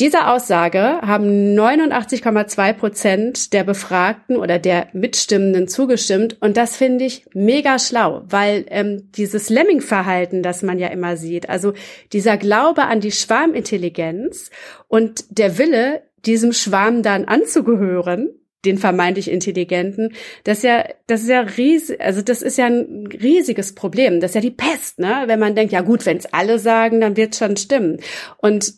Dieser Aussage haben 89,2 Prozent der Befragten oder der Mitstimmenden zugestimmt und das finde ich mega schlau, weil ähm, dieses Lemming-Verhalten, das man ja immer sieht, also dieser Glaube an die Schwarmintelligenz und der Wille, diesem Schwarm dann anzugehören, den vermeintlich Intelligenten. Das ist ja, das ist ja riesig, also das ist ja ein riesiges Problem. Das ist ja die Pest, ne? Wenn man denkt, ja gut, wenn es alle sagen, dann wird schon stimmen. Und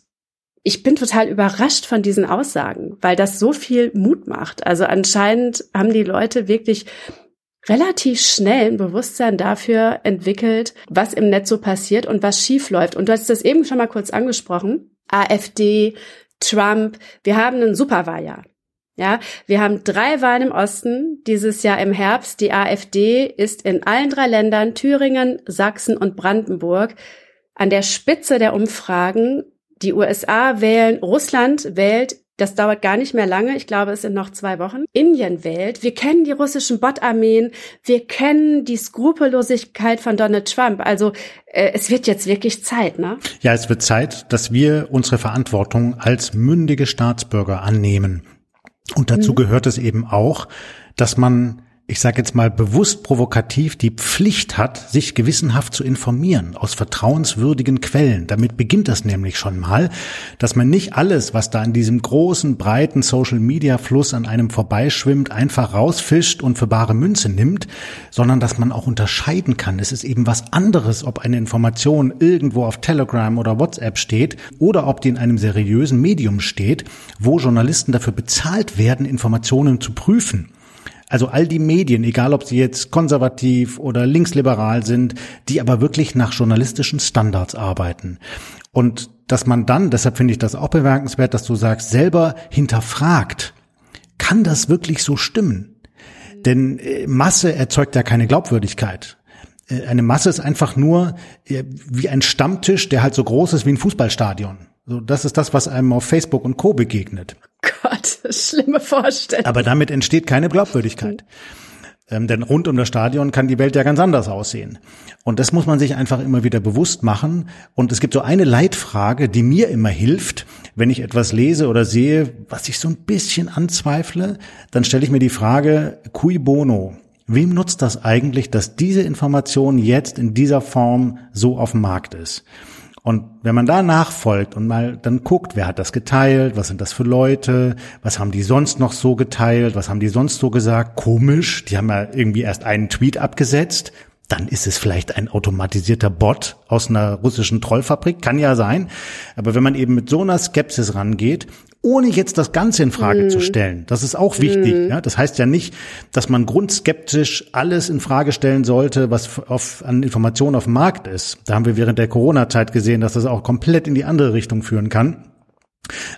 ich bin total überrascht von diesen Aussagen, weil das so viel Mut macht. Also anscheinend haben die Leute wirklich relativ schnell ein Bewusstsein dafür entwickelt, was im Netz so passiert und was schief läuft. Und du hast das eben schon mal kurz angesprochen. AfD, Trump, wir haben ein Superwahljahr. Ja, wir haben drei Wahlen im Osten dieses Jahr im Herbst. Die AfD ist in allen drei Ländern, Thüringen, Sachsen und Brandenburg, an der Spitze der Umfragen. Die USA wählen, Russland wählt, das dauert gar nicht mehr lange, ich glaube, es sind noch zwei Wochen. Indien wählt, wir kennen die russischen Bot-Armeen, wir kennen die Skrupellosigkeit von Donald Trump. Also äh, es wird jetzt wirklich Zeit, ne? Ja, es wird Zeit, dass wir unsere Verantwortung als mündige Staatsbürger annehmen. Und dazu mhm. gehört es eben auch, dass man ich sage jetzt mal bewusst provokativ, die Pflicht hat, sich gewissenhaft zu informieren aus vertrauenswürdigen Quellen. Damit beginnt das nämlich schon mal, dass man nicht alles, was da in diesem großen, breiten Social-Media-Fluss an einem vorbeischwimmt, einfach rausfischt und für bare Münze nimmt, sondern dass man auch unterscheiden kann. Es ist eben was anderes, ob eine Information irgendwo auf Telegram oder WhatsApp steht oder ob die in einem seriösen Medium steht, wo Journalisten dafür bezahlt werden, Informationen zu prüfen. Also all die Medien, egal ob sie jetzt konservativ oder linksliberal sind, die aber wirklich nach journalistischen Standards arbeiten. Und dass man dann, deshalb finde ich das auch bemerkenswert, dass du sagst, selber hinterfragt, kann das wirklich so stimmen? Denn äh, Masse erzeugt ja keine Glaubwürdigkeit. Äh, eine Masse ist einfach nur äh, wie ein Stammtisch, der halt so groß ist wie ein Fußballstadion. So, das ist das, was einem auf Facebook und Co. begegnet. Gott, schlimme Vorstellung. Aber damit entsteht keine Glaubwürdigkeit. Ähm, denn rund um das Stadion kann die Welt ja ganz anders aussehen. Und das muss man sich einfach immer wieder bewusst machen. Und es gibt so eine Leitfrage, die mir immer hilft, wenn ich etwas lese oder sehe, was ich so ein bisschen anzweifle, dann stelle ich mir die Frage, cui bono? Wem nutzt das eigentlich, dass diese Information jetzt in dieser Form so auf dem Markt ist? Und wenn man da nachfolgt und mal dann guckt, wer hat das geteilt, was sind das für Leute, was haben die sonst noch so geteilt, was haben die sonst so gesagt, komisch, die haben ja irgendwie erst einen Tweet abgesetzt, dann ist es vielleicht ein automatisierter Bot aus einer russischen Trollfabrik, kann ja sein. Aber wenn man eben mit so einer Skepsis rangeht, ohne jetzt das Ganze in Frage mm. zu stellen, das ist auch wichtig. Mm. Ja, das heißt ja nicht, dass man grundskeptisch alles in Frage stellen sollte, was auf, an Informationen auf dem Markt ist. Da haben wir während der Corona-Zeit gesehen, dass das auch komplett in die andere Richtung führen kann.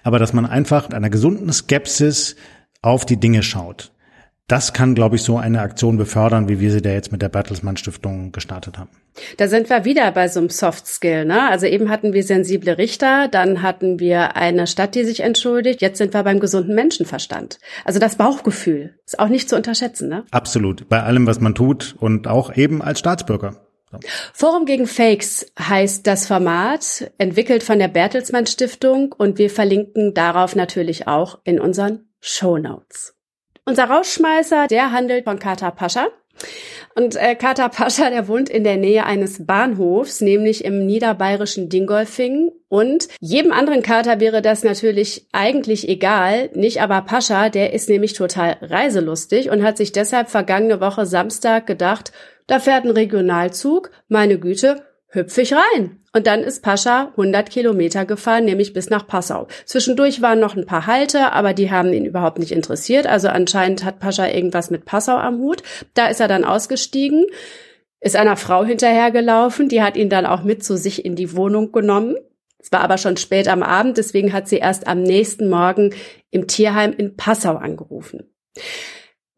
Aber dass man einfach mit einer gesunden Skepsis auf die Dinge schaut das kann, glaube ich, so eine Aktion befördern, wie wir sie da jetzt mit der Bertelsmann Stiftung gestartet haben. Da sind wir wieder bei so einem Soft Skill, ne? Also eben hatten wir sensible Richter, dann hatten wir eine Stadt, die sich entschuldigt, jetzt sind wir beim gesunden Menschenverstand. Also das Bauchgefühl ist auch nicht zu unterschätzen, ne? Absolut. Bei allem, was man tut und auch eben als Staatsbürger. So. Forum gegen Fakes heißt das Format, entwickelt von der Bertelsmann Stiftung und wir verlinken darauf natürlich auch in unseren Show Notes. Unser Rausschmeißer, der handelt von Kata Pascha. Und äh, Kata Pascha, der wohnt in der Nähe eines Bahnhofs, nämlich im niederbayerischen Dingolfing. Und jedem anderen Kater wäre das natürlich eigentlich egal, nicht aber Pascha, der ist nämlich total reiselustig und hat sich deshalb vergangene Woche Samstag gedacht, da fährt ein Regionalzug, meine Güte, hüpf ich rein. Und dann ist Pascha 100 Kilometer gefahren, nämlich bis nach Passau. Zwischendurch waren noch ein paar Halte, aber die haben ihn überhaupt nicht interessiert. Also anscheinend hat Pascha irgendwas mit Passau am Hut. Da ist er dann ausgestiegen, ist einer Frau hinterhergelaufen, die hat ihn dann auch mit zu sich in die Wohnung genommen. Es war aber schon spät am Abend, deswegen hat sie erst am nächsten Morgen im Tierheim in Passau angerufen.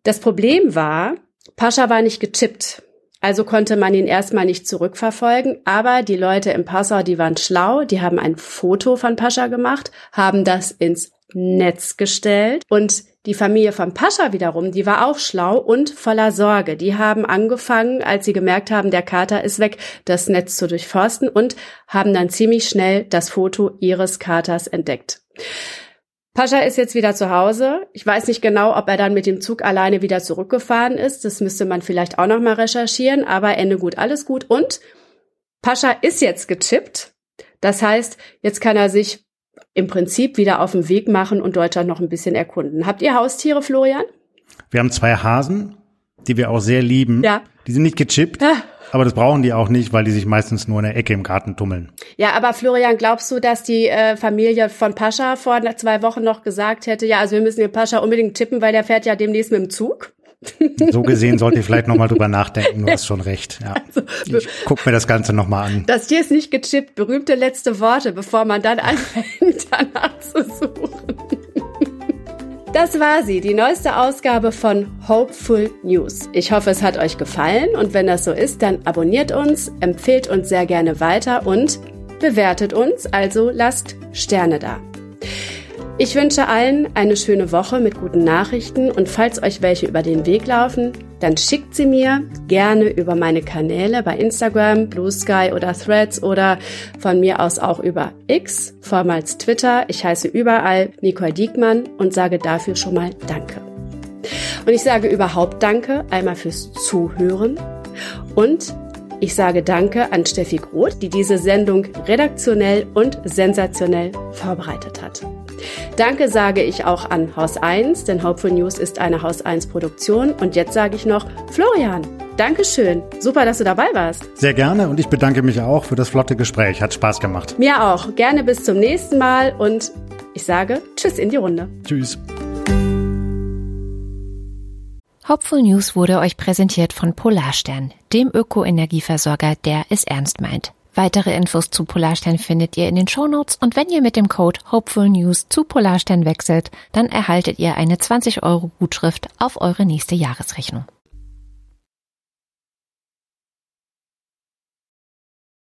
Das Problem war, Pascha war nicht gechippt. Also konnte man ihn erstmal nicht zurückverfolgen, aber die Leute im Passau, die waren schlau, die haben ein Foto von Pascha gemacht, haben das ins Netz gestellt und die Familie von Pascha wiederum, die war auch schlau und voller Sorge. Die haben angefangen, als sie gemerkt haben, der Kater ist weg, das Netz zu durchforsten und haben dann ziemlich schnell das Foto ihres Katers entdeckt. Pascha ist jetzt wieder zu Hause. Ich weiß nicht genau, ob er dann mit dem Zug alleine wieder zurückgefahren ist. Das müsste man vielleicht auch noch mal recherchieren. Aber Ende gut, alles gut. Und Pascha ist jetzt gechippt. Das heißt, jetzt kann er sich im Prinzip wieder auf den Weg machen und Deutschland noch ein bisschen erkunden. Habt ihr Haustiere, Florian? Wir haben zwei Hasen, die wir auch sehr lieben. Ja. Die sind nicht gechippt. Ja. Aber das brauchen die auch nicht, weil die sich meistens nur in der Ecke im Garten tummeln. Ja, aber Florian, glaubst du, dass die äh, Familie von Pascha vor zwei Wochen noch gesagt hätte, ja, also wir müssen den Pascha unbedingt tippen, weil der fährt ja demnächst mit dem Zug? So gesehen sollte ich vielleicht nochmal drüber nachdenken, du hast schon recht. Ja. Also, ich guck mir das Ganze nochmal an. Das Tier ist nicht gechippt, berühmte letzte Worte, bevor man dann anfängt, danach zu suchen. Das war sie, die neueste Ausgabe von Hopeful News. Ich hoffe, es hat euch gefallen und wenn das so ist, dann abonniert uns, empfehlt uns sehr gerne weiter und bewertet uns, also lasst Sterne da. Ich wünsche allen eine schöne Woche mit guten Nachrichten und falls euch welche über den Weg laufen, dann schickt sie mir gerne über meine Kanäle bei Instagram, Blue Sky oder Threads oder von mir aus auch über X, vormals Twitter. Ich heiße überall Nicole Diekmann und sage dafür schon mal Danke. Und ich sage überhaupt Danke, einmal fürs Zuhören und ich sage Danke an Steffi Groth, die diese Sendung redaktionell und sensationell vorbereitet hat. Danke sage ich auch an Haus 1, denn Hopeful News ist eine Haus 1 Produktion. Und jetzt sage ich noch, Florian, Dankeschön. Super, dass du dabei warst. Sehr gerne und ich bedanke mich auch für das flotte Gespräch. Hat Spaß gemacht. Mir auch. Gerne bis zum nächsten Mal und ich sage Tschüss in die Runde. Tschüss. Hopeful News wurde euch präsentiert von Polarstern, dem Ökoenergieversorger, der es ernst meint. Weitere Infos zu Polarstern findet ihr in den Shownotes und wenn ihr mit dem Code Hopeful News zu Polarstern wechselt, dann erhaltet ihr eine 20 Euro Gutschrift auf eure nächste Jahresrechnung.